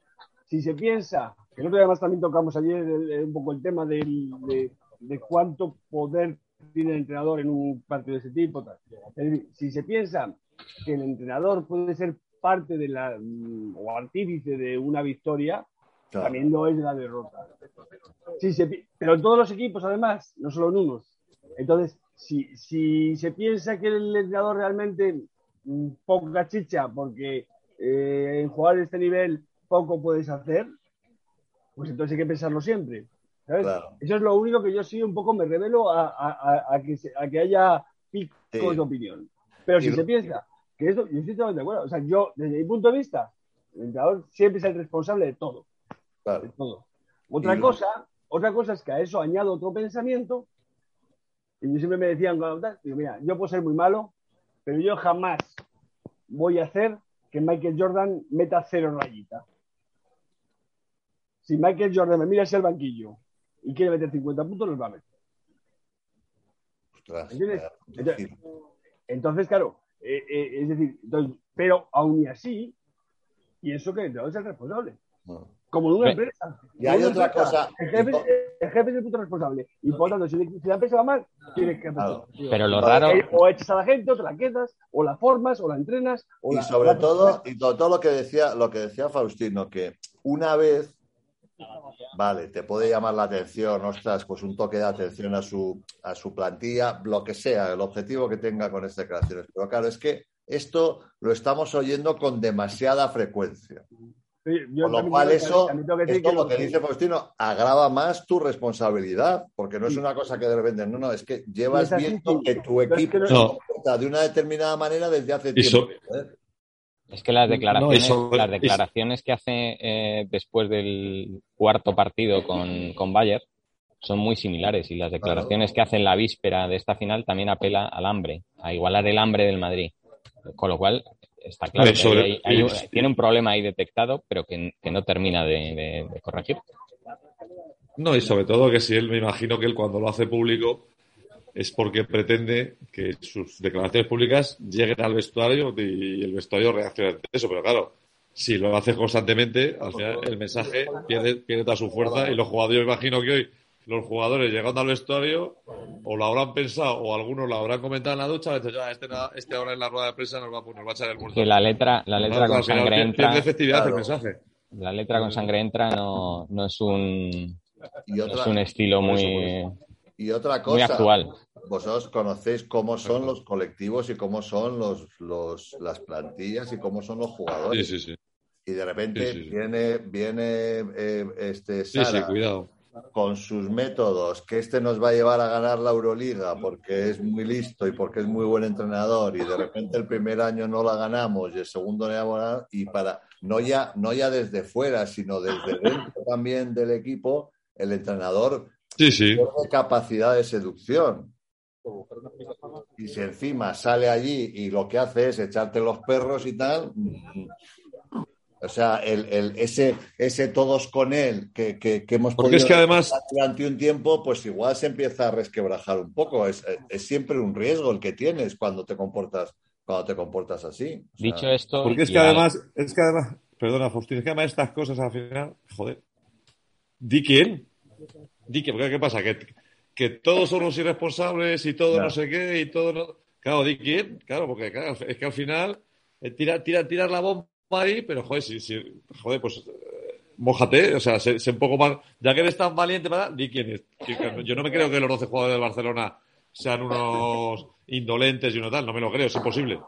Speaker 3: Si se piensa, que nosotros además también tocamos ayer un poco el tema de, de, cuánto poder tiene el entrenador en un partido de ese tipo. Tal. si se piensa que el entrenador puede ser parte de la o artífice de una victoria, también no es la derrota. Si se, pero en todos los equipos, además, no solo en unos. Entonces, si, si se piensa que el entrenador realmente mm, poca chicha, porque eh, en jugar este nivel poco puedes hacer, pues entonces hay que pensarlo siempre. Eso es lo único que yo sí un poco me revelo a, que, a que haya picos de opinión. Pero si se piensa que esto, yo estoy totalmente de acuerdo. O sea, yo, desde mi punto de vista, el entrenador siempre es el responsable de todo. De todo. Otra cosa, otra cosa es que a eso añado otro pensamiento. Y yo siempre me decían, digo, mira, yo puedo ser muy malo, pero yo jamás voy a hacer que Michael Jordan meta cero rayita. Si Michael Jordan me mira hacia el banquillo y quiere meter 50 puntos, los va a meter. Entonces, claro, eh, eh, es decir, pero aún así, pienso que el entrenador es el responsable. Como una empresa.
Speaker 1: Y hay otra cosa.
Speaker 3: El jefe, es el puto responsable. Y por lo tanto, si, la empresa va mal, tienes que
Speaker 6: claro. Pero lo raro.
Speaker 3: O echas a la gente, o te la quedas, o la formas, o la entrenas.
Speaker 1: y sobre todo, y todo, lo que decía, lo que decía Faustino, que una vez Vale, te puede llamar la atención, ostras, pues un toque de atención a su, a su plantilla, lo que sea, el objetivo que tenga con estas declaraciones. Pero claro, es que esto lo estamos oyendo con demasiada frecuencia. Con lo cual eso, esto lo que dice Faustino, agrava más tu responsabilidad, porque no es una cosa que de repente, no, no, es que llevas viendo que tu equipo se de una determinada manera desde hace tiempo.
Speaker 6: Es que las declaraciones, las declaraciones que hace eh, después del cuarto partido con, con Bayer son muy similares y las declaraciones que hace en la víspera de esta final también apela al hambre, a igualar el hambre del Madrid. Con lo cual, está claro tiene un problema ahí detectado, pero que, no termina de, de, corregir.
Speaker 4: No, y sobre todo que si él, me imagino que él cuando lo hace público es porque pretende que sus declaraciones públicas lleguen al vestuario y el vestuario reaccione ante eso. Pero claro, si lo hace constantemente, al final el mensaje pierde, pierde toda su fuerza y los jugadores, yo imagino que hoy los jugadores llegando al vestuario o lo habrán pensado o algunos lo habrán comentado en la ducha, ya este, este ahora en la rueda de prensa nos va, nos va a echar el muerto.
Speaker 6: Que la letra, la letra con sangre entra.
Speaker 4: efectividad el mensaje.
Speaker 6: La letra con sangre entra no, no es un, no es un estilo muy
Speaker 1: y otra cosa, vosotros conocéis cómo son los colectivos y cómo son los, los, las plantillas y cómo son los jugadores.
Speaker 4: Sí, sí, sí.
Speaker 1: Y de repente viene, viene eh, este Sara
Speaker 4: cuidado.
Speaker 1: Con sus métodos, que este nos va a llevar a ganar la Euroliga porque es muy listo y porque es muy buen entrenador y de repente el primer año no la ganamos y el segundo no y para no ya no ya desde fuera sino desde dentro también del equipo el entrenador
Speaker 4: sí, sí.
Speaker 1: capacidad de seducción. Y si encima sale allí y lo que hace es echarte los perros y tal, o sea, el, el, ese, ese todos con él que, que, hemos
Speaker 4: Porque es que además
Speaker 1: durante un tiempo, pues igual se empieza a resquebrajar un poco. Es, es siempre un riesgo el que tienes cuando te comportas, cuando te comportas así.
Speaker 6: Dicho esto.
Speaker 4: Porque es que además, es que además, perdona, Faustín, es que además estas cosas al final, joder, di quién. Di que, ¿qué pasa? Que, que todos son los irresponsables y todo no sé qué y todo no... Claro, di quién, claro, porque claro, es que al final eh, tira, tira, tirar la bomba ahí, pero joder, si, si joder, pues eh, mójate, o sea, sé, un poco más, ya que eres tan valiente para, di quién es. Yo no me creo que los 12 jugadores del Barcelona sean unos indolentes y uno tal, no me lo creo, es imposible.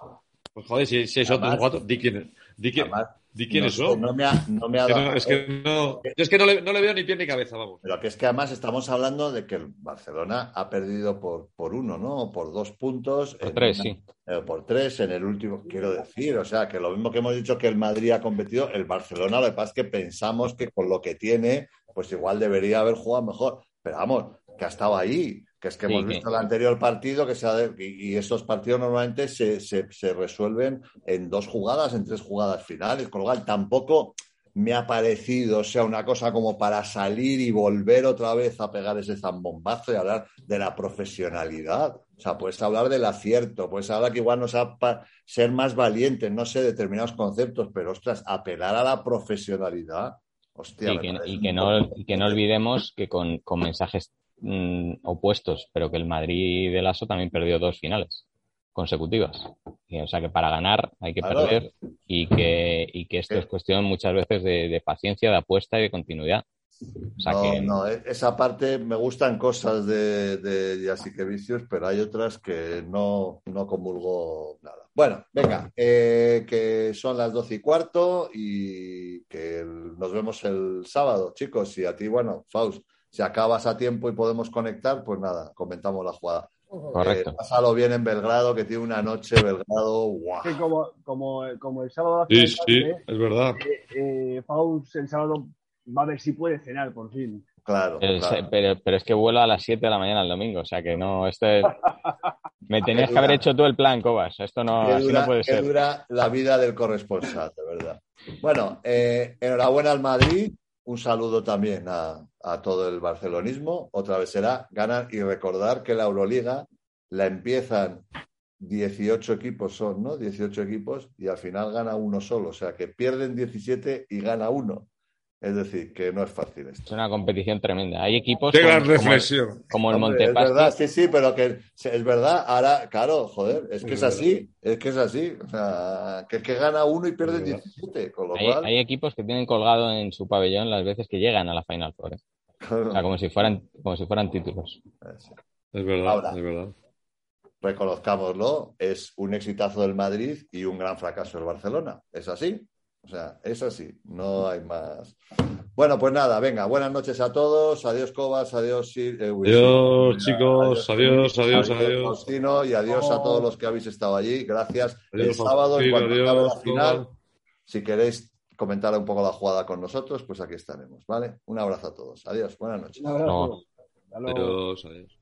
Speaker 4: Pues joder, si, si son cuatro, di quién es. Di quién, Di quiénes son.
Speaker 1: No me ha, no me ha
Speaker 4: dado. es que no, yo es que no le, no le, veo ni pie ni cabeza, vamos.
Speaker 1: Pero que es que además estamos hablando de que el Barcelona ha perdido por, por uno, ¿no? Por dos puntos.
Speaker 6: Por tres, sí.
Speaker 1: Eh, por tres en el último, quiero decir. O sea, que lo mismo que hemos dicho que el Madrid ha competido, el Barcelona, lo que pasa es que pensamos que con lo que tiene, pues igual debería haber jugado mejor. Pero vamos, que ha estado ahí. Que es que hemos visto el anterior partido que se y, estos partidos normalmente se, se, resuelven en dos jugadas, en tres jugadas finales, con lo cual tampoco me ha parecido, o sea, una cosa como para salir y volver otra vez a pegar ese zambombazo y hablar de la profesionalidad. O sea, puedes hablar del acierto, puedes hablar que igual nos ha ser más valientes, no sé, determinados conceptos, pero ostras, apelar a la profesionalidad. Hostia,
Speaker 6: y, que, y, que, no, que no olvidemos que con, con mensajes Mm, opuestos, pero que el Madrid de Lasso también perdió dos finales consecutivas. o sea que para ganar hay que perder y que, y que esto es cuestión muchas veces de, paciencia, de apuesta y de continuidad.
Speaker 1: no, no, e-, esa parte me gustan cosas de, de Vicios, pero hay otras que no, no comulgo nada. Bueno, venga, eh, que son las doce y cuarto y que nos vemos el sábado, chicos. Y a ti, bueno, Faust, si acabas a tiempo y podemos conectar, pues nada, comentamos la jugada.
Speaker 6: Correcto.
Speaker 1: Eh, pásalo bien en Belgrado, que tiene una noche Belgrado. ¡guau!
Speaker 3: como, como, como, el sábado.
Speaker 4: Sí, sí, es verdad.
Speaker 3: Eh, eh el sábado va a ver si puede cenar, por fin.
Speaker 1: Claro,
Speaker 6: Pero, pero, es que vuelo a las 7 de la mañana el domingo, o sea que no, esto es... Me tenías que haber hecho tú el plan, Cobas. Esto no, así no puede ser.
Speaker 1: dura la vida del corresponsal, de verdad. Bueno, eh, enhorabuena al Madrid un saludo también a, todo el barcelonismo. Otra vez será ganar y recordar que la Euroliga la empiezan 18 equipos, son, ¿no? 18 equipos y al final gana uno solo. O sea que pierden 17 y gana uno. Es decir, que no es fácil esto.
Speaker 6: Es una competición tremenda. Hay equipos como, el Montepaschi.
Speaker 1: Es verdad, sí, sí, pero que es verdad. Ahora, claro, joder, es que es así, es que es así. O sea, que es que gana uno y pierde 17. Con lo
Speaker 6: hay,
Speaker 1: cual...
Speaker 6: hay equipos que tienen colgado en su pabellón las veces que llegan a la Final Four. ¿eh? O sea, como si fueran, como si fueran títulos.
Speaker 4: Es verdad, es verdad.
Speaker 1: Reconozcámoslo, es un exitazo del Madrid y un gran fracaso del Barcelona. ¿Es así? O sea, es así, no hay más. Bueno, pues nada, venga, buenas noches a todos. Adiós, Cobas, adiós,
Speaker 4: eh, adiós, chicos, adiós, adiós, adiós.
Speaker 1: y adiós a todos los que habéis estado allí. Gracias. El sábado, en cuanto acabe la final, si queréis comentar un poco la jugada con nosotros, pues aquí estaremos, ¿vale? Un abrazo a todos. Adiós, buenas noches.
Speaker 4: Adiós, adiós.